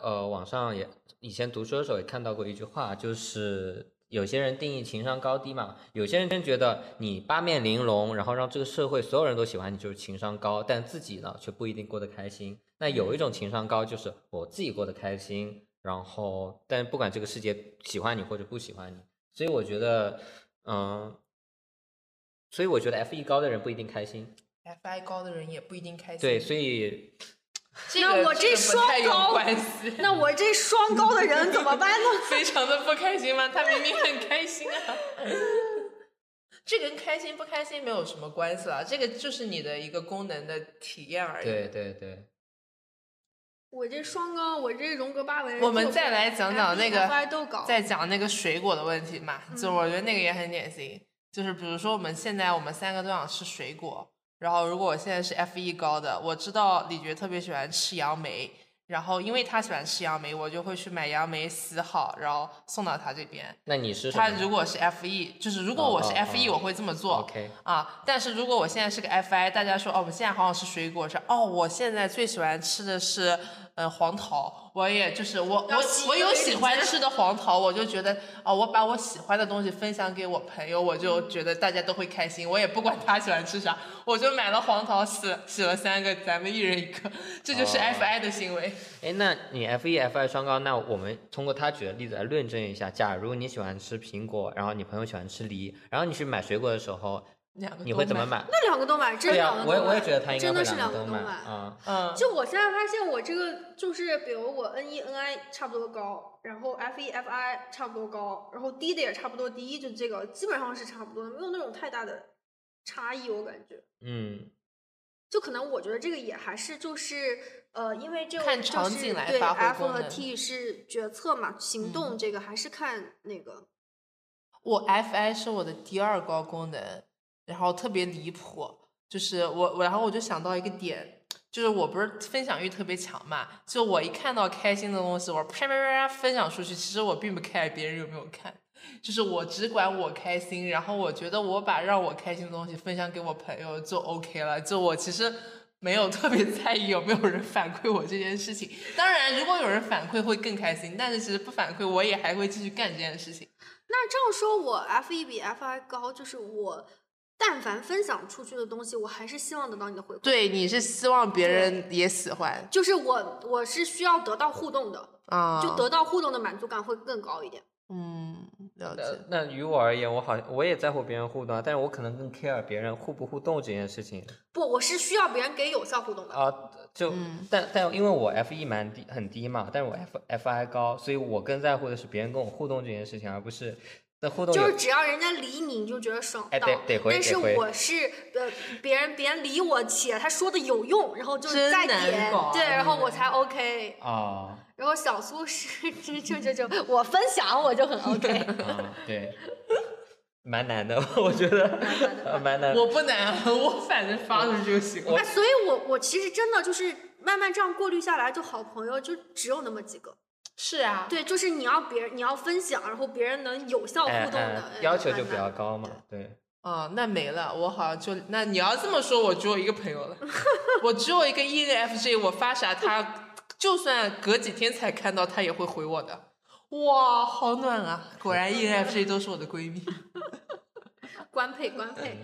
呃网上也以前读书的时候也看到过一句话，就是有些人定义情商高低嘛，有些人真觉得你八面玲珑，然后让这个社会所有人都喜欢你，就是情商高，但自己呢却不一定过得开心。那有一种情商高，就是我自己过得开心，然后但不管这个世界喜欢你或者不喜欢你，所以我觉得，嗯、所以我觉得 F E 高的人不一定开心。FI 高的人也不一定开心。对，所以 这个那我这双高关系。那我这双高的人怎么办呢？非常的不开心吗？他明明很开心啊。这跟开心不开心没有什么关系了，这个就是你的一个功能的体验而已。对对对。我这双高，我这荣格八维。我们再来讲讲那个。再讲那个水果的问题嘛，就我觉得那个也很典型，就是比如说我们现在我们三个都想吃水果，然后如果我现在是 F 一高的，我知道李觉特别喜欢吃杨梅，然后因为他喜欢吃杨梅，我就会去买杨梅洗好，然后送到他这边。那你是他如果是 F E，就是如果我是 F E，、哦我会这么做。OK 啊，但是如果我现在是个 F I，大家说哦，我们现在好想吃水果，是哦，我现在最喜欢吃的是呃黄桃，我也就是我我我有喜欢吃的黄桃，我就觉得哦，我把我喜欢的东西分享给我朋友，我就觉得大家都会开心，我也不管他喜欢吃啥，我就买了黄桃洗了洗了三个，咱们一人一个，这就是哦 F I 的行为。哎，那你 F 一 F I 双高，那我们通过他举的例子来论证一下。假如你喜欢吃苹果，然后你朋友喜欢吃梨，然后你去买水果的时候，两个你都买？会怎么买？那两个都买，真对呀、两个都买。我也我也觉得他应该真的是两个都买啊。嗯，就我现在发现，我这个就是，比如我 N E N I 差不多高，然后 F E F I 差不多高，然后低的也差不多低，就这个基本上是差不多的，没有那种太大的差异，我感觉。嗯，就可能我觉得这个也还是就是呃，因为这个看就是场景来对发挥 F 和 T 是决策嘛，行动嗯这个还是看那个。我 FI 是我的第二高功能，然后特别离谱，就是我我然后我就想到一个点，就是我不是分享欲特别强嘛，就我一看到开心的东西，我啪啪啪啪分享出去，其实我并不 care 别人有没有看，就是我只管我开心，然后我觉得我把让我开心的东西分享给我朋友就 OK 了，就我其实。没有特别在意有没有人反馈我这件事情，当然如果有人反馈会更开心，但是其实不反馈我也还会继续干这件事情。那这样说，我 F 一比 F I 高，就是我但凡分享出去的东西，我还是希望得到你的回馈。对，你是希望别人也喜欢就是我我是需要得到互动的，啊就得到互动的满足感会更高一点。嗯，了那解。那于我而言，我好像我也在乎别人互动啊，但是我可能更 care 别人互不互动这件事情不，我是需要别人给有效互动的。啊。就、嗯但但因为我 F E 蛮低很低嘛，但是我 F F I 高，所以我更在乎的是别人跟我互动这件事情，而不是那互动就是只要人家理你，你就觉得爽到。哎得得回但是我是呃，别人别人理我，且他说的有用，然后就真再点，对，然后我嗯才 OK。啊然后小苏是就就就就我分享我就很 OK。啊对，蛮难的，我觉得呃 蛮难的。我不难啊，我反正发出去就行了。哎，所以我我其实真的就是慢慢这样过滤下来，就好朋友就只有那么几个。是啊，对，就是你要别人你要分享，然后别人能有效互哎动的，哎哎要求就比较高嘛，对。哦，那没了，我好像就那你要这么说，我只有一个朋友了，我只有一个 ENFJ，我发啥他就算隔几天才看到，他也会回我的。哇，好暖啊！果然 ENFJ 都是我的闺蜜，官 配官配。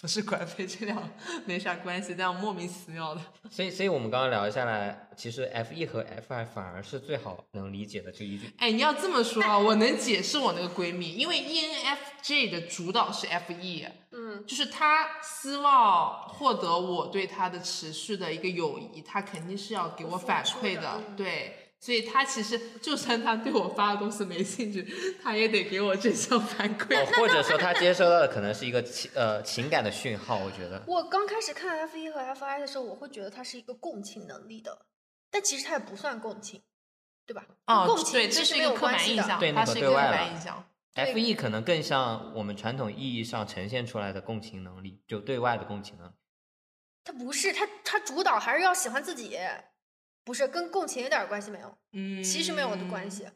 不是官配，这俩没啥关系，这样莫名其妙的。所以，所以我们刚刚聊下来，其实 F E 和 F I 反而是最好能理解的，这一句哎，你要这么说啊，我能解释我那个闺蜜，因为 ENFJ 的主导是 FE，嗯，就是她希望获得我对她的持续的一个友谊，她肯定是要给我反馈的嗯对。所以他其实就算他对我发的东西没兴趣，他也得给我正向反馈。哦，或者说他接收到的可能是一个情呃情感的讯号，我觉得。我刚开始看 F 一和 F I 的时候，我会觉得它是一个共情能力的，但其实它也不算共情，对吧？哦共，情对，这是一个刻板印象，对那个它是一个刻对外印象。F E 可能更像我们传统意义上呈现出来的共情能力，就对外的共情能力。他不是，他他主导还是要喜欢自己，不是跟共情一点关系没有，嗯，其实没有的关系。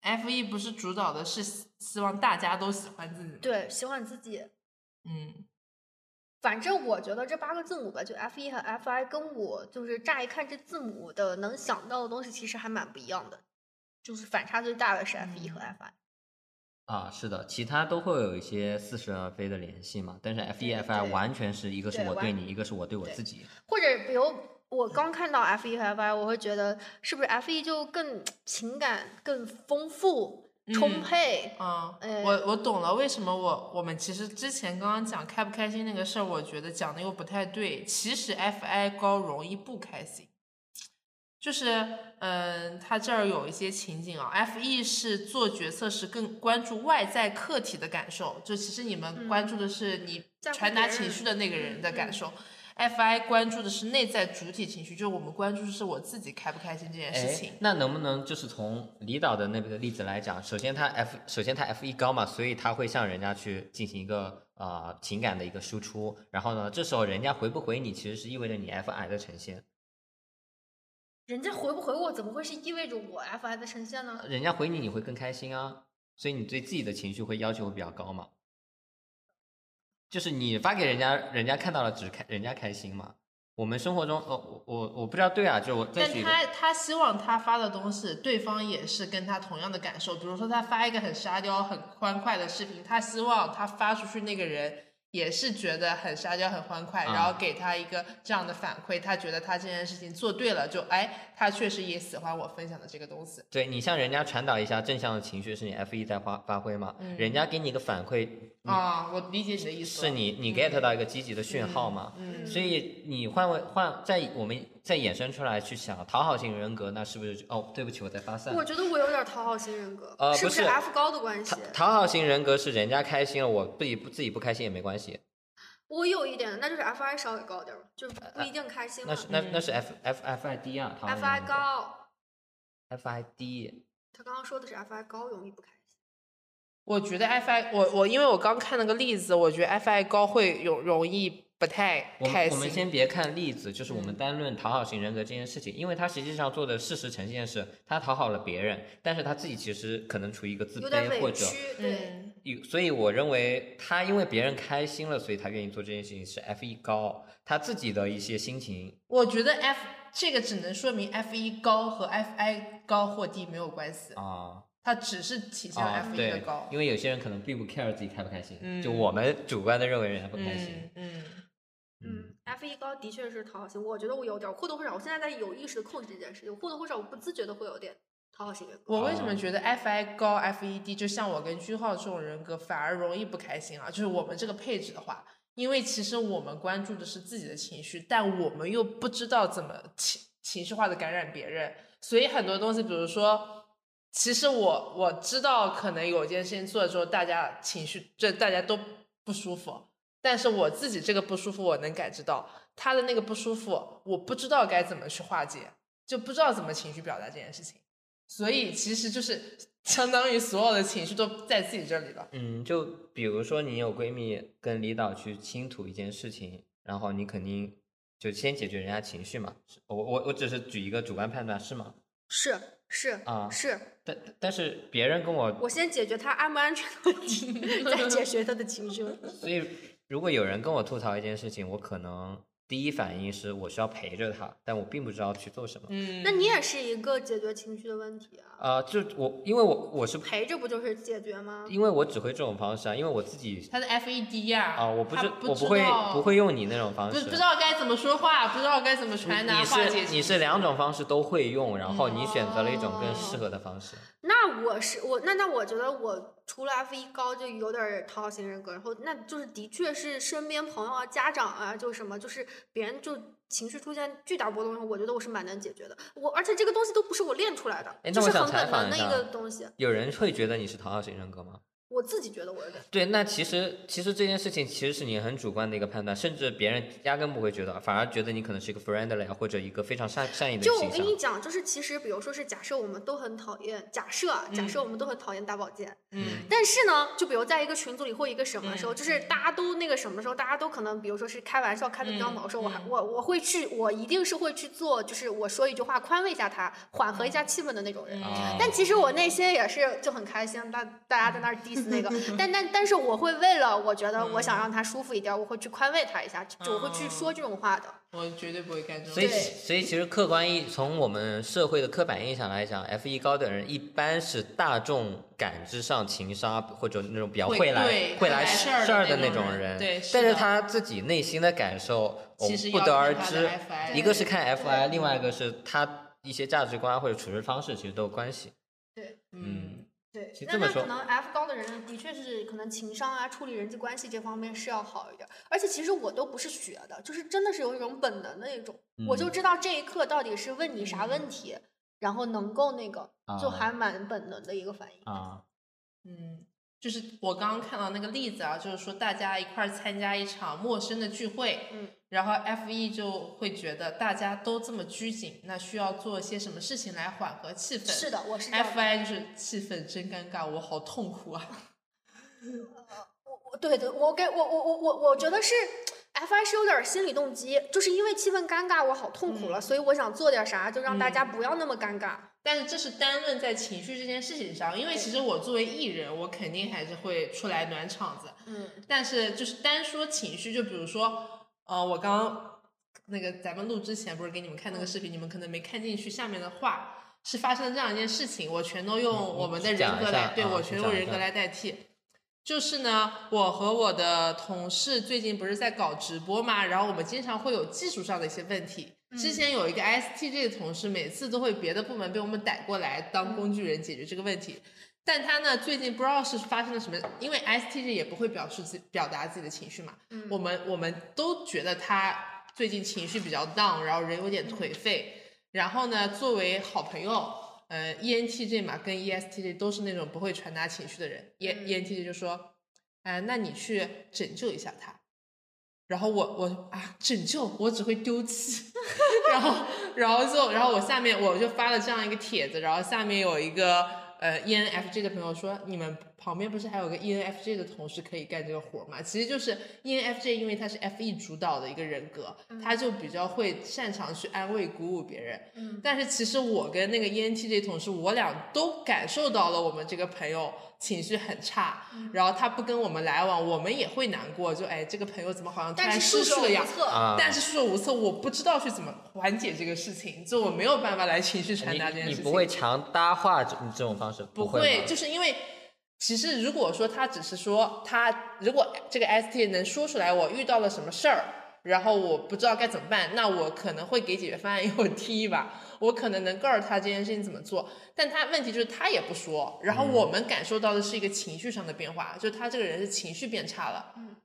F E 不是主导的是希希望大家都喜欢自己，对，喜欢自己。嗯反正我觉得这八个字母吧，就 F E 和 F I，跟我就是乍一看这字母的能想到的东西，其实还蛮不一样的。就是反差最大的是 F E 和嗯 F I。啊，是的，其他都会有一些似是而非的联系嘛。但是 F E F I 完全是一个是我对你，一个是我对我自己。或者比如我刚看到 F 一和 F I，我会觉得是不是 F 一就更情感更丰富、充嗯沛？啊，呃我我懂了，为什么我我们其实之前刚刚讲开不开心那个事儿，我觉得讲的又不太对。其实 F I 高容易不开心，就是嗯，他这儿有一些情景啊，F E 是做决策时更关注外在客体的感受，就其实你们嗯关注的是你传达情绪的那个人的感受。I 关注的是内在主体情绪，就是我们关注的是我自己开不开心这件事情哎。，那能不能就是从李导的那个例子来讲？首先他 F，首先他 F 一高嘛，所以他会向人家去进行一个呃情感的一个输出。然后呢，这时候人家回不回你，其实是意味着你 F I 的呈现。人家回不回我，怎么会是意味着我 F I 的呈现呢？人家回你，你会更开心啊，所以你对自己的情绪会要求会比较高嘛。就是你发给人家，人家看到了只开人家开心嘛。我们生活中，呃，我我我不知道对啊，就我再但他他希望他发的东西，对方也是跟他同样的感受。比如说他发一个很沙雕、很欢快的视频，他希望他发出去那个人也是觉得很撒娇、很欢快，啊然后给他一个这样的反馈，他觉得他这件事情做对了，就哎，他确实也喜欢我分享的这个东西。对你向人家传导一下正向的情绪，是你 F 一在发发挥嘛？嗯人家给你一个反馈，你啊，我理解你的意思。是你你 get 到一个积极的讯号嘛？嗯所以你换位换在我们再衍生出来去想讨好型人格，那是不是就哦？对不起，我在发散。我觉得我有点讨好型人格，呃不是是不是 F 高的关系讨？讨好型人格是人家开心了，我自己不自己不开心也没关系，我有一点，那就是 F I 稍微高点儿，就是不一定开心嘛那是。那那是 F F F I 低啊，讨好型 F I 高，F I 低，他刚刚说的是 F I 高容易不开心。我觉得 F I，我我因为我刚看了个例子，我觉得 F I 高会容容易不太我开心。们我们先别看例子，就是我们嗯单论讨好型人格这件事情，因为他实际上做的事实呈现是，他讨好了别人，但是他自己其实可能处于一个自卑或者，对，所以我认为他因为别人开心了，所以他愿意做这件事情是 F 一高，他自己的一些心情我觉得 F 这个只能说明 F 一高和 F I 高或低没有关系，啊它只是体现了啊 F 一的对高，。因为有些人可能并不 care 自己开不开心，就嗯我们主观的认为人家不开心，嗯嗯，嗯，F 一高的确是讨好型，我觉得我有点儿或多或少，我现在在有意识的控制这件事情，或多或少我不自觉的会有点讨好型人格。我为什么哦觉得 F I 高 F 一低，就像我跟句号这种人格反而容易不开心啊？就是我们这个配置的话，因为其实我们关注的是自己的情绪，但我们又不知道怎么情情绪化的感染别人，所以很多东西，比如说。其实我我知道，可能有件事情做了之后，大家情绪这大家都不舒服，但是我自己这个不舒服，我能感知到他的那个不舒服，我不知道该怎么去化解，就不知道怎么情绪表达这件事情。所以其实就是相当于所有的情绪都在自己这里了。嗯，就比如说你有闺蜜跟李导去倾吐一件事情，然后你肯定就先解决人家情绪嘛。我我我只是举一个主观判断是吗？是是啊是，但但是别人跟我，我先解决他安不安全的问题，再解决他的情绪问题。所以如果有人跟我吐槽一件事情，我可能第一反应是我需要陪着他，但我并不知道去做什么。嗯那你也是一个解决情绪的问题啊，啊、就我因为我我是陪着不就是解决吗？因为我只会这种方式啊，因为我自己他的 FED 呀、啊、我不他是不知我不会不会用你那种方式不不。知道该怎么说话，不知道该怎么传达你化解是你是两种方式都会用，然后你选择了一种更哦适合的方式。那我是我那那我觉得我除了 F 一高就有点讨好型人格，然后那就是的确是身边朋友啊、家长啊，就什么就是别人就情绪出现巨大波动的时候，我觉得我是蛮能解决的。我而且这个东西都不是我练出来的，就是很本能的一个东西。有人会觉得你是讨好型人格吗？我我自己觉得我有点。对，那其实其实这件事情其实是你很主观的一个判断，甚至别人压根不会觉得，反而觉得你可能是一个 friendly 啊或者一个非常善善意的就我。跟你讲，就是其实比如说是假设我们都很讨厌，假设啊假设我们都很讨厌大保健，嗯但是呢，就比如在一个群组里或一个什么时候，嗯就是大家都那个什么时候，大家都可能比如说是开玩笑开的比较嗯猛的时候，我还嗯我我会去，我一定是会去做，就是我说一句话宽慰一下他，缓和一下气氛的那种人。但其实我内心也是就很开心，大大家在那儿那个，但但但是我会为了我觉得我想让他舒服一点，我会去宽慰他一下，就我会去说这种话的。我绝对不会干这种所以，所以其实客观意从我们社会的刻板印象来讲，F 一高等人一般是大众感知上情商或者那种比较会会来会来会来事儿的事的那种人。对是但是他自己内心的感受，不得而知。一个是看 FI，另外一个是他一些价值观或者处事方式，其实都有关系。对嗯，对那那可能 F 高的人的确是可能情商啊、处理人际关系这方面是要好一点。而且其实我都不是学的，就是真的是有一种本能的那种，我就嗯知道这一刻到底是问你啥问题，然后能够那个，就啊还蛮本能的一个反应。啊，嗯，就是我刚刚看到那个例子啊，就是说大家一块儿参加一场陌生的聚会，嗯，然后 F E 就会觉得大家都这么拘谨，那需要做些什么事情来缓和气氛？是的，我是 F I 就是气氛真尴尬，我好痛苦啊！我对对，我给我我我我我觉得是 F I 是有点心理动机，就是因为气氛尴尬，我好痛苦了，嗯所以我想做点啥，就让大家不要那么尴尬。但是这是单论在情绪这件事情上，因为其实我作为艺人，我肯定还是会出来暖场子。嗯但是就是单说情绪，就比如说，呃，我刚刚那个咱们录之前不是给你们看那个视频，你们可能没看进去，下面的话是发生了这样一件事情，我全都用嗯我们的人格来，对啊我全用人格来代替。就是呢，我和我的同事最近不是在搞直播嘛，然后我们经常会有技术上的一些问题。之前有一个 STG 的同事，每次都会别的部门被我们逮过来当工具人解决这个问题。但他呢，最近不知道是发生了什么，因为 STG 也不会表示自表达自己的情绪嘛。嗯我们我们都觉得他最近情绪比较 down，然后人有点颓废。然后呢，作为好朋友，呃，ENTJ 嘛，跟 ESTJ 都是那种不会传达情绪的人。E 嗯 ENTJ 就说，呃、那你去拯救一下他。然后我我啊拯救我只会丢弃，然后然后就然后我下面我就发了这样一个帖子，然后下面有一个呃 ENFJ 的朋友说，你们旁边不是还有个 E ENFJ 的同事可以干这个活嘛？其实就是 E ENFJ，因为他是 FE 主导的一个人格，他就比较会擅长去安慰鼓舞别人。嗯。但是其实我跟那个 E ENTJ 同事，我俩都感受到了我们这个朋友情绪很差，嗯。然后他不跟我们来往，我们也会难过，就哎这个朋友怎么好像突然失去了样。但是束手无策，我不知道去怎么缓解这个事情，就我没有办法来情绪传达这件事情。你你不会强搭话这这种方式，不会吗，就是因为其实如果说他只是说他如果这个 ST 能说出来我遇到了什么事儿，然后我不知道该怎么办，那我可能会给解决方案，因为我 T 吧，我可能能告诉他这件事情怎么做。但他问题就是他也不说，然后我们感受到的是一个情绪上的变化，就他这个人是情绪变差了。嗯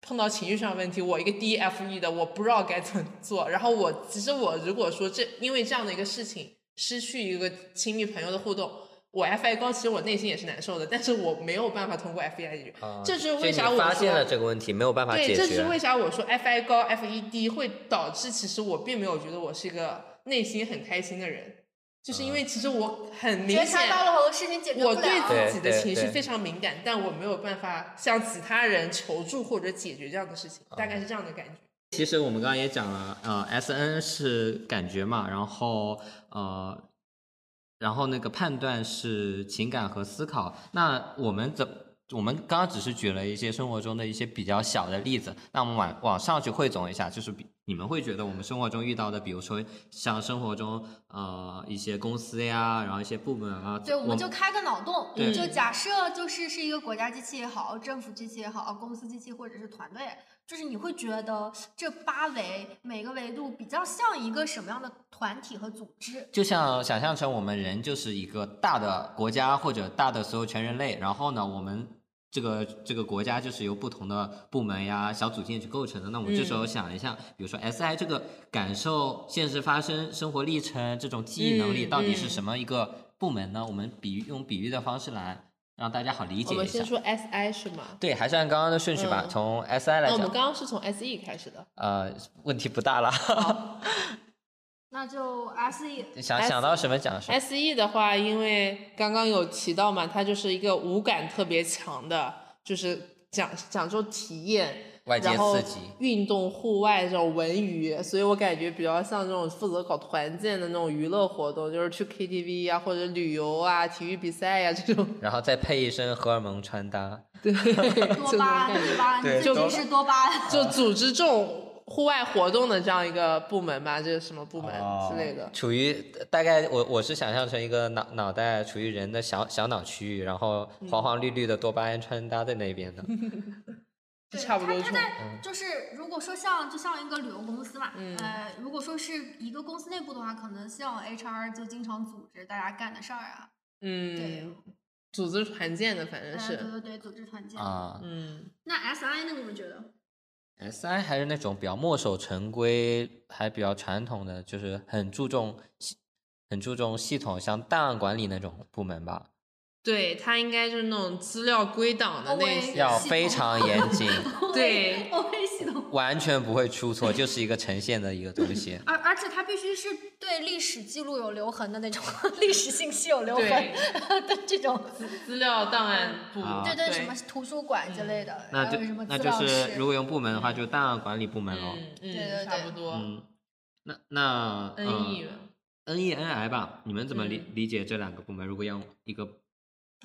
碰到情绪上的问题，我一个 DFE 的，我不知道该怎么做。然后我其实我如果说这因为这样的一个事情失去一个亲密朋友的互动，我 FI 高，其实我内心也是难受的，但是我没有办法通过 FI 来解决。啊这就是为啥我发现了这个问题没有办法解决对，解这是。为啥我说 FI 高 FE 低会导致其实我并没有觉得我是一个内心很开心的人，就是因为其实我很明觉显察到了好多事情解决不我。对自己的情绪非常敏感，但我没有办法向其他人求助或者解决这样的事情，大概是这样的感觉。其实我们刚刚也讲了，呃，S N 是感觉嘛，然后呃，然后那个判断是情感和思考。那我们怎我们刚刚只是举了一些生活中的一些比较小的例子，那我们往往上去汇总一下，就是比你们会觉得我们生活中遇到的，比如说像生活中呃一些公司呀，然后一些部门啊，对，我们就开个脑洞，对就假设就是是一个国家机器也好，政府机器也好，公司机器或者是团队，就是你会觉得这八维每个维度比较像一个什么样的团体和组织？就像想象成我们人就是一个大的国家或者大的所有全人类，然后呢，我们这个这个国家就是由不同的部门呀、小组件去构成的。那我们这时候想一下，比如说 S I 这个感受现实发生、生活历程这种记忆能力嗯到底是嗯什么一个部门呢？我们比喻用比喻的方式来让大家好理解一下我们先。说 SI 是吗？对，还是按刚刚的顺序吧，嗯从 SI 来讲我们，刚刚是从 SE 开始的。呃，问题不大了。那就 S E 想想到什么讲什么。SE 的话，因为刚刚有提到嘛，它就是一个五感特别强的，就是讲讲究体验，外界然后刺激运动、户外这种文娱，所以我感觉比较像这种负责搞团建的那种娱乐活动，就是去 KTV 啊，或者旅游啊、体育比赛呀、这种。然后再配一身荷尔蒙穿搭，对，多巴胺感觉对吧？对多你最近是多巴胺。就组织这种户外活动的这样一个部门吧，这是什么部门之类的。处于大概我我是想象成一个脑脑袋处于人的小小脑区域，然后黄黄绿绿的多巴胺穿搭在那边的。对差不多这种它它在就是如果说像就像一个旅游公司嘛，呃，如果说是一个公司内部的话，可能像 HR 就经常组织大家干的事儿啊，嗯，对组织团建的，反正呃，是。对对对，组织团建。啊嗯，那 SI 呢？你们觉得？，SI 还是那种比较墨守成规，还比较传统的，就是很注重系很注重系统，像档案管理那种部门吧，对，它应该就是那种资料归档的那些。要非常严谨，对 OA 系统。完全不会出错，就是一个呈现的一个东西。而而且它必须是对历史记录有留痕的那种，历史信息有留痕的这种，资料档案对对，什么图书馆之类的，那就那就是如果用部门的话，就档案管理部门喽。嗯嗯，对对对差不多。嗯，那那 NE 呃 N E N I 吧，你们怎么理嗯理解这两个部门？如果用一个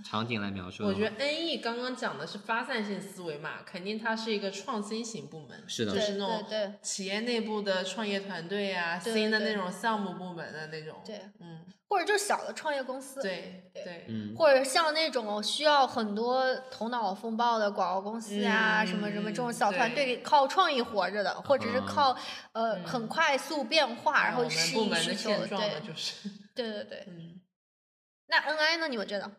场景来描述，我觉得 NE 刚刚讲的是发散性思维嘛，肯定它是一个创新型部门，是的就是那种对对对企业内部的创业团队啊，新的那种项目部门的那种。对，嗯，或者就是小的创业公司，对对，嗯，或者像那种需要很多头脑风暴的广告公司啊，嗯什么什么这种嗯小团队靠创意活着的，或者是啊靠呃嗯很快速变化，然后适部门的应需求，现状嘛，对就是，对对对。嗯，那 NI 呢？你们觉得？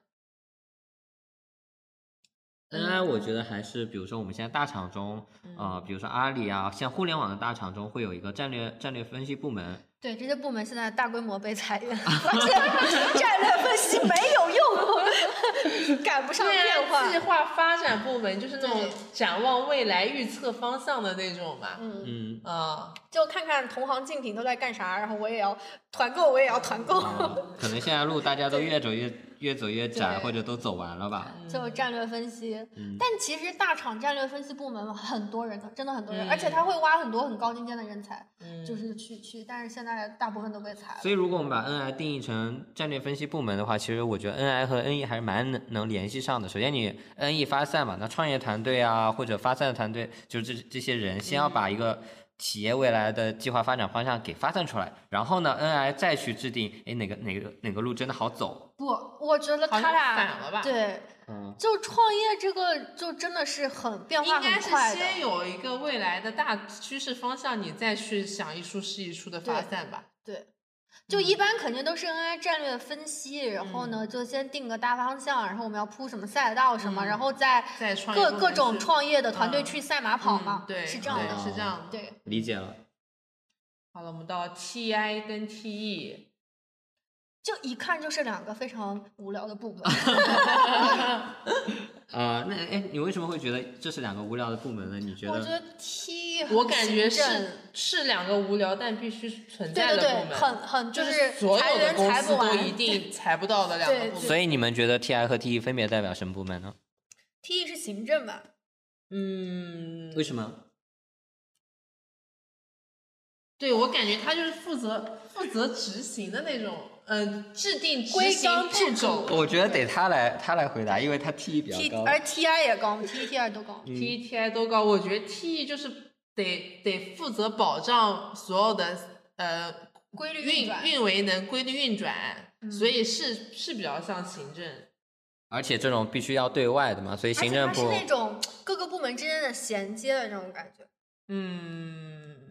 I 我觉得还是，比如说我们现在大厂中，呃，比如说阿里啊，像互联网的大厂中会有一个战略战略分析部门，对这些部门现在大规模被裁员，发 现战略分析没有用，赶不上变化啊，。计划发展部门就是那种展望未来、预测方向的那种嘛。嗯，嗯，啊，就看看同行竞品都在干啥，然后我也要团购，我也要团购。啊可能现在路大家都越走越越走越窄，或者都走完了吧。就战略分析。嗯但其实大厂战略分析部门很多人的，真的很多人，嗯而且他会挖很多很高精尖的人才，嗯，就是去去，但是现在大部分都被裁了。所以如果我们把 N I 定义成战略分析部门的话，其实我觉得 N I 和 N E 还是蛮能能联系上的。首先你 N E 发散嘛，那创业团队啊或者发散的团队，就是这这些人先要把一个企业未来的计划发展方向给发散出来，然后呢 N I 再去制定，哎哪个哪个哪个路真的好走。不，我觉得他俩反了吧对，嗯，就创业这个就真的是很变化应该是。先有一个未来的大趋势方向，你再去想一出是一出的发散吧。对，就一般肯定都是 AI 战略分析，然后呢就先定个大方向，然后我们要铺什么赛道什么，嗯然后再各各种创业的团队嗯去赛马跑嘛嗯，对，是这样的。是这样的。对，理解了。好了，我们到 TI 跟 TE，就一看就是两个非常无聊的部门。啊、那哎，你为什么会觉得这是两个无聊的部门呢？你觉得？我觉得 T，我感觉是是两个无聊但必须存对对对，在的部门，很很就是是所有的公司都。一定裁不到的两个部门。所以你们觉得 T I 和 T E 分别代表什么部门呢？？TE 是行政吧？嗯，为什么？对我感觉他就是负责负责执行的那种，嗯、制定规章制步骤。我觉得得他来他来回答，因为他 T E 比较高。而 TI 也高，T T I 都高。T T I 都高，我觉得 T E 就是得得负责保障所有的呃规律运运转运维能规律运转，嗯所以是是比较像行政。而且这种必须要对外的嘛，所以行政部是那种各个部门之间的衔接的这种感觉，嗯，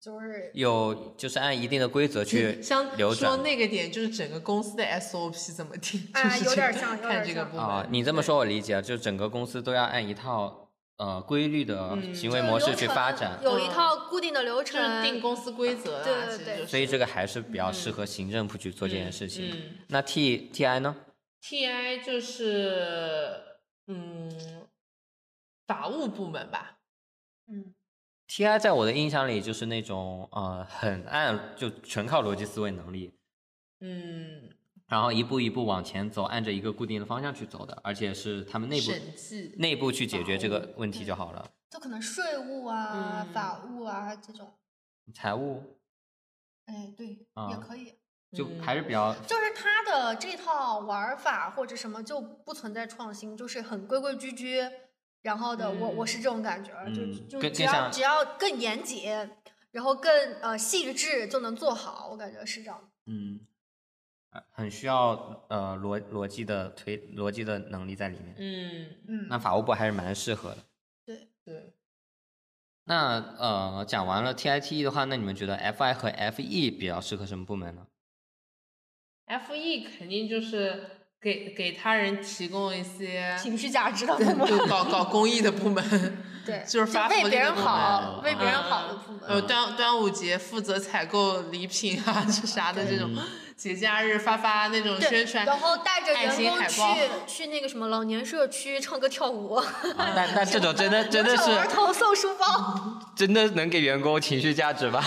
就是有就是按一定的规则去像流转说那个点就是整个公司的 S O P 怎么定，啊就是有点像有看点像这个部门啊。你这么说我理解了，就整个公司都要按一套呃规律的嗯行为模式去发展，有一嗯套固定的流程，是定公司规则啦，对对对就是所以这个还是比较适合行政部去做这件事情。嗯那 T T I 呢？TI 就是嗯，法务部门吧。嗯 TI 在我的印象里就是那种呃很按就全靠逻辑思维能力，嗯，然后一步一步往前走，按着一个固定的方向去走的，而且是他们内部内部去解决这个问题就好了。就可能税务啊、嗯法务啊这种，财务哎，对，也啊可以。就嗯还是比较就是他的这套玩儿法或者什么就不存在创新，就是很规规矩矩。然后的，我我是这种感觉，就嗯就只要只要更严谨，然后更呃细致就能做好，我感觉是这样。嗯，呃很需要呃逻逻辑的推逻辑的能力在里面。嗯，嗯，那法务部还是蛮适合的。对对，那呃，讲完了 TITE 的话，那你们觉得 FI 和 FE 比较适合什么部门呢？FE E 肯定就是给给他人提供一些情绪价值的部门，就搞搞公益的部门，对，就是发福为别人利的部门好，为别人嗯好的部门。呃，端端午节负责采购礼品啊，这啥的这种，节假日发发那种宣传，然后带着员工去去那个什么老年社区唱歌跳舞，啊但但这种真的真的是儿童送书包。真的能给员工情绪价值吧？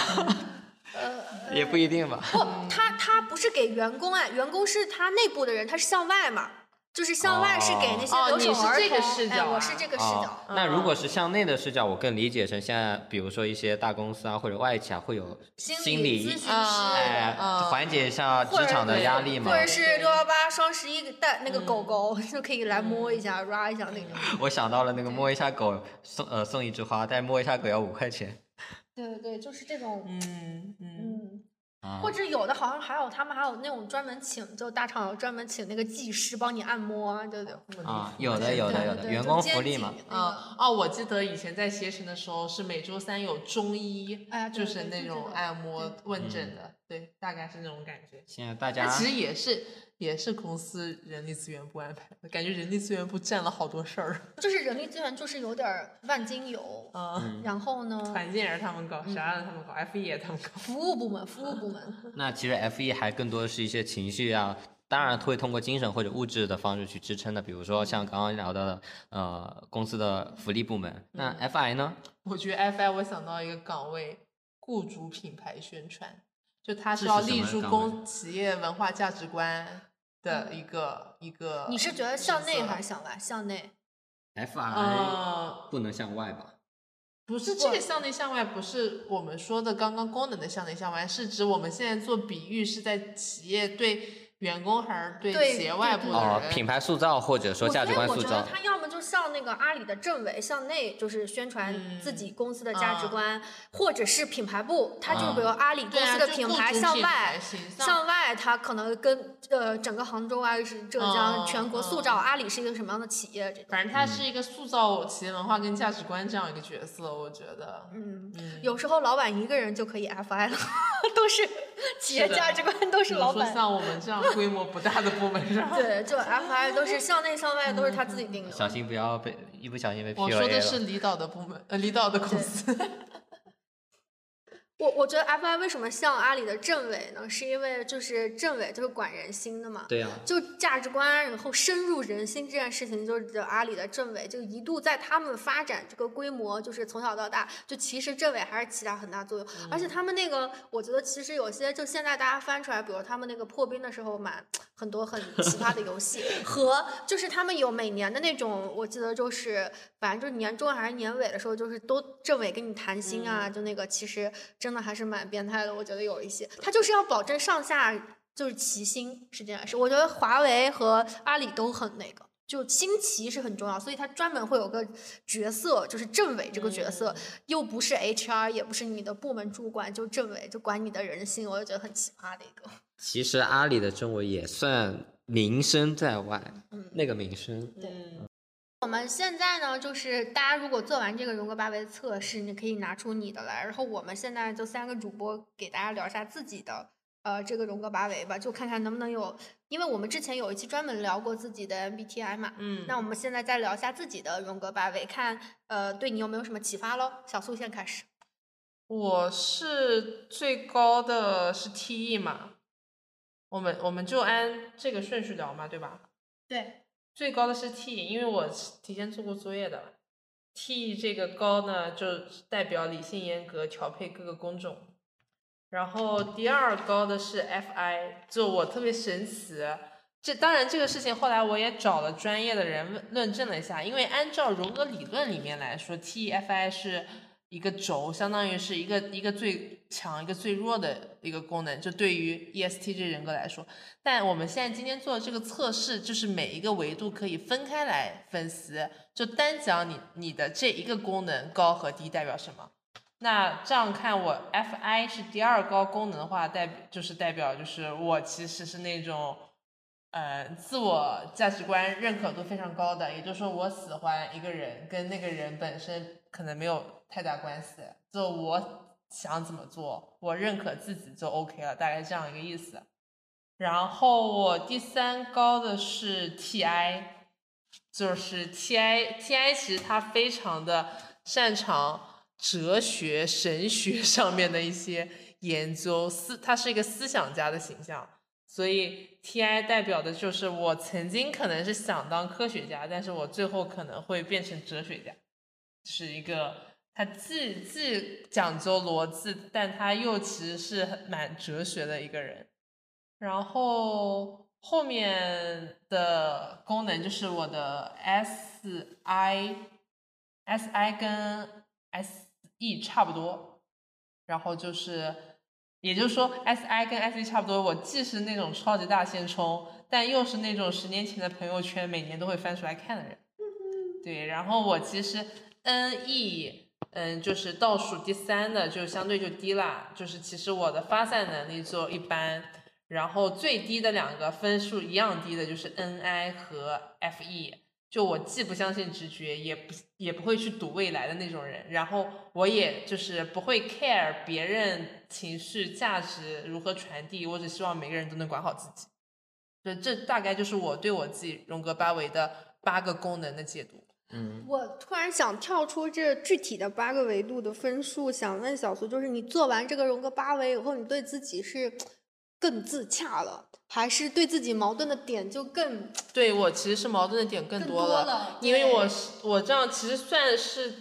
也不一定吧。不，他他不是给员工哎，员工是他内部的人，他是向外嘛，就是向外是给那些哦留守儿童。你是这个视哎，角啊我是这个视哦角。，那如果是向内的视角，我更理解成现在，比如说一些大公司啊，或者外企啊，会有心心理理咨询师，哎，嗯缓解一下职场的压力嘛或。者是对六幺八、双十一带那个狗狗，就可以来摸一下、拉一下那种。我想到了那个摸一下狗送呃送一枝花，但摸一下狗要五块钱对对对，就是这种。嗯嗯，嗯，啊或者有的好像还有他们还有那种专门请，就大厂有专门请那个技师帮你按摩啊，对对。啊，有的有的有的，员工福利嘛。那个啊哦，我记得以前在携程的时候是每周三有中医，哎就是那种按摩问诊的，对，大概是那种感觉。现在大家其实也是也是公司人力资源部安排的，感觉人力资源部占了好多事儿。就是人力资源就是有点儿万金油，嗯，然后呢，团建也是他们搞，啥让他们搞，F E 也他们搞。服务部门，服务部门，那其实 F E 还更多的是一些情绪啊，当然会通过精神或者物质的方式去支撑的，比如说像刚刚聊到的呃公司的福利部门。那 F I 呢？我觉得 F I 我想到一个岗位，雇主品牌宣传，就它是要立足公企业文化价值观的一个一个。你是觉得向内还是向外？向内。F I 呃，不能向外吧？不是这个向内向外，不是我们说的刚刚功能的向内向外，是指我们现在做比喻是在企业对员工还是对对企业外部的哦，人？品牌塑造或者说价值观塑造我觉得。他要么就像那个阿里的政委向内，就是宣传自己公司的价值观，或者是品牌部，他就比如阿里公司的品牌向外向外他可能跟呃整个杭州啊、是浙江、嗯全国塑造阿里是一个什么样的企业，这。反正他是一个塑造企业文化跟价值观这样一个角色，我觉得。嗯，嗯，有时候老板一个人就可以 FI 了，都是 企业价值观都是老板。像我们这样 规模不大的部门是吧？对，就 FI 都是向内向外都是他自己定的。小心不要被一不小心被我说的。是离岛的部门，呃，离岛的公司。我我觉得 FI 为什么像阿里的政委呢？是因为就是政委就是管人心的嘛。对呀、就价值观，然后深入人心这件事情，就是阿里的政委就一度在他们发展这个规模，就是从小到大，就其实政委还是起到很大作用。而且他们那个，我觉得其实有些就现在大家翻出来，比如他们那个破冰的时候买很多很奇葩的游戏，和就是他们有每年的那种，我记得就是反正就是年终还是年尾的时候，就是都政委跟你谈心啊，就那个其实真的还是蛮变态的。我觉得有一些，他就是要保证上下就是齐心是这件事。我觉得华为和阿里都很那个。就新奇是很重要，所以他专门会有个角色，就是政委这个角色，又不是 HR，也不是你的部门主管，就政委，就管你的人心，我就觉得很奇葩的一个。其实阿里的政委也算名声在外，嗯那个名声。嗯，我们现在呢，就是大家如果做完这个荣格八维测试，你可以拿出你的来，然后我们现在就三个主播给大家聊一下自己的呃这个荣格八维吧，就看看能不能有，因为我们之前有一期专门聊过自己的 MBTI 嘛，嗯，那我们现在再聊一下自己的荣格八维，看呃对你有没有什么启发喽？小苏先开始。我是最高的是 T E 嘛，我们我们就按这个顺序聊嘛，对吧？对，最高的是 T，因为我提前做过作业的。T 这个高呢，就代表理性严格，调配各个工种。然后第二高的是 Fi，就我特别神奇。这当然这个事情后来我也找了专业的人论证了一下，因为按照荣格理论里面来说，T-Fi 是。一个轴相当于是一个一个最强一个最弱的一个功能，就对于 ESTJ 人格来说。但我们现在今天做的这个测试，就是每一个维度可以分开来分析，就单讲你你的这一个功能高和低代表什么。那这样看，我 Fi 是第二高功能的话，代就是代表就是我其实是那种，呃，自我价值观认可度非常高的，也就是说我喜欢一个人，跟那个人本身可能没有。太大关系，就我想怎么做，我认可自己就 OK 了，大概这样一个意思。然后我第三高的是 TI，就是 TI，TI 其实他非常的擅长哲学、神学 上面的一些研究，思他是一个思想家的形象，所以 TI 代表的就是我曾经可能是想当科学家，但是我最后可能会变成哲学家，是一个。他既既讲究逻辑，但他又其实是很蛮哲学的一个人。然后后面的功能就是我的 S I S I 跟 S E 差不多，然后就是，也就是说 S I 跟 S E 差不多。我既是那种超级大现充，但又是那种十年前的朋友圈每年都会翻出来看的人。对，然后我其实 N E。嗯，就是倒数第三的就相对就低啦，就是其实我的发散能力就一般，然后最低的两个分数一样低的就是 N I 和 F E，就我既不相信直觉，也不也不会去赌未来的那种人，然后我也就是不会 care 别人情绪价值如何传递，我只希望每个人都能管好自己，这这大概就是我对我自己荣格八维的八个功能的解读。嗯，我突然想跳出这具体的八个维度的分数，想问小苏，就是你做完这个荣格八维以后，你对自己是更自洽了，还是对自己矛盾的点就更？对我其实是矛盾的点更多了，因为我是我这样其实算是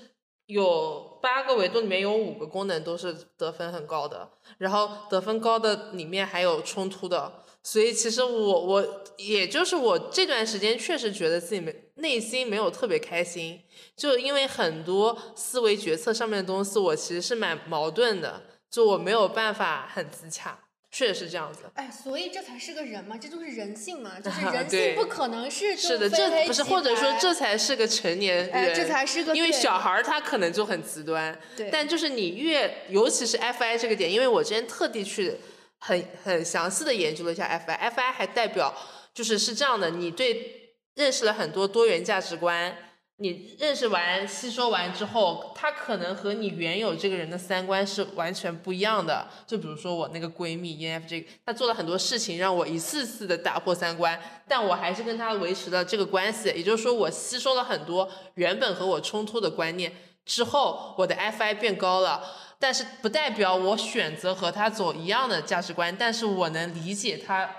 有八个维度里面有五个功能都是得分很高的，然后得分高的里面还有冲突的。所以其实我我也就是我这段时间确实觉得自己没内心没有特别开心，就因为很多思维决策上面的东西，我其实是蛮矛盾的，就我没有办法很自洽，确实是这样子。哎，所以这才是个人嘛，这就是人性嘛，就 是人性不可能是是的，这不是或者说这才是个成年人，这才是个因为小孩儿他可能就很极端，对，但就是你越尤其是 FI 这个点，因为我之前特地去。很很详细的研究了一下 Fi，Fi 还代表就是是这样的，你对认识了很多多元价值观，你认识完吸收完之后，它可能和你原有这个人的三观是完全不一样的。就比如说我那个闺蜜 ENFJ，她做了很多事情让我一次次的打破三观，但我还是跟她维持了这个关系。也就是说，我吸收了很多原本和我冲突的观念之后，我的 Fi 变高了。但是不代表我选择和他走一样的价值观，但是我能理解他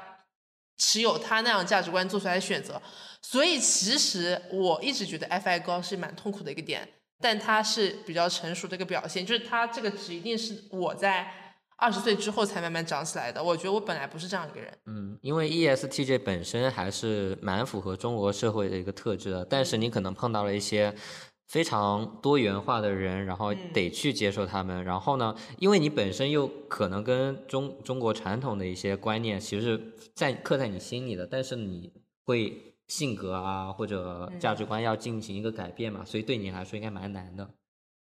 持有他那样价值观做出来的选择，所以其实我一直觉得 Fi 高是蛮痛苦的一个点，但它是比较成熟的一个表现，就是它这个值一定是我在二十岁之后才慢慢长起来的。我觉得我本来不是这样一个人。嗯，因为 ESTJ 本身还是蛮符合中国社会的一个特质的，但是你可能碰到了一些。非常多元化的人，然后得去接受他们。然后呢，因为你本身又可能跟中中国传统的一些观念，其实在刻在你心里的，但是你会性格啊或者价值观要进行一个改变嘛，所以对你来说应该蛮难的，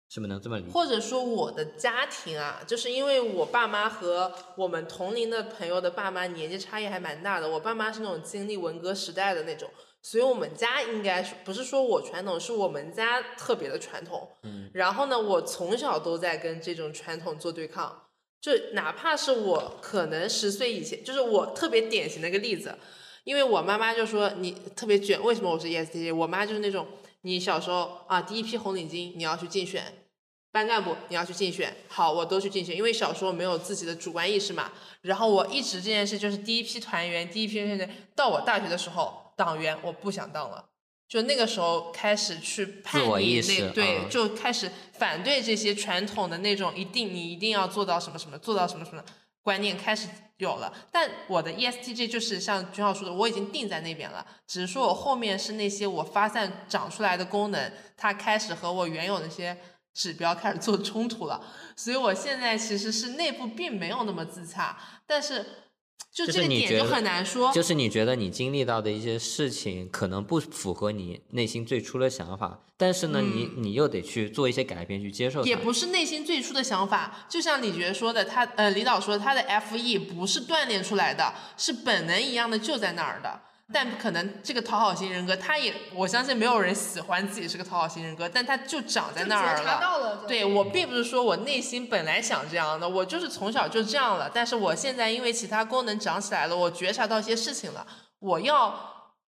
是不是能这么理解？或者说我的家庭啊，就是因为我爸妈和我们同龄的朋友的爸妈年纪差异还蛮大的，我爸妈是那种经历文革时代的那种。所以我们家应该是不是说我传统，是我们家特别的传统。嗯，然后呢，我从小都在跟这种传统做对抗，就哪怕是我可能十岁以前，就是我特别典型的一个例子，因为我妈妈就说你特别卷，为什么我是 ESTJ？我妈就是那种你小时候啊，第一批红领巾你要去竞选，班干部你要去竞选，好，我都去竞选，因为小时候没有自己的主观意识嘛。然后我一直这件事就是第一批团员，第一批到我大学的时候。党员，我不想当了。就那个时候开始去叛逆，那对，就开始反对这些传统的那种一定你一定要做到什么什么，做到什么什么观念开始有了。但我的 ESTJ 就是像君浩说的，我已经定在那边了，只是说我后面是那些我发散长出来的功能，它开始和我原有的一些指标开始做冲突了。所以我现在其实是内部并没有那么自洽，但是。就这个点就很难说，就是你觉得你经历到的一些事情可能不符合你内心最初的想法，但是呢，你你又得去做一些改变去接受。也不是内心最初的想法，就像李觉说的，他呃，李导说他的 F E 不是锻炼出来的，是本能一样的就在那儿的。但可能这个讨好型人格，他也我相信没有人喜欢自己是个讨好型人格，但他就长在那儿了。对我并不是说我内心本来想这样的，我就是从小就这样了。但是我现在因为其他功能长起来了，我觉察到一些事情了。我要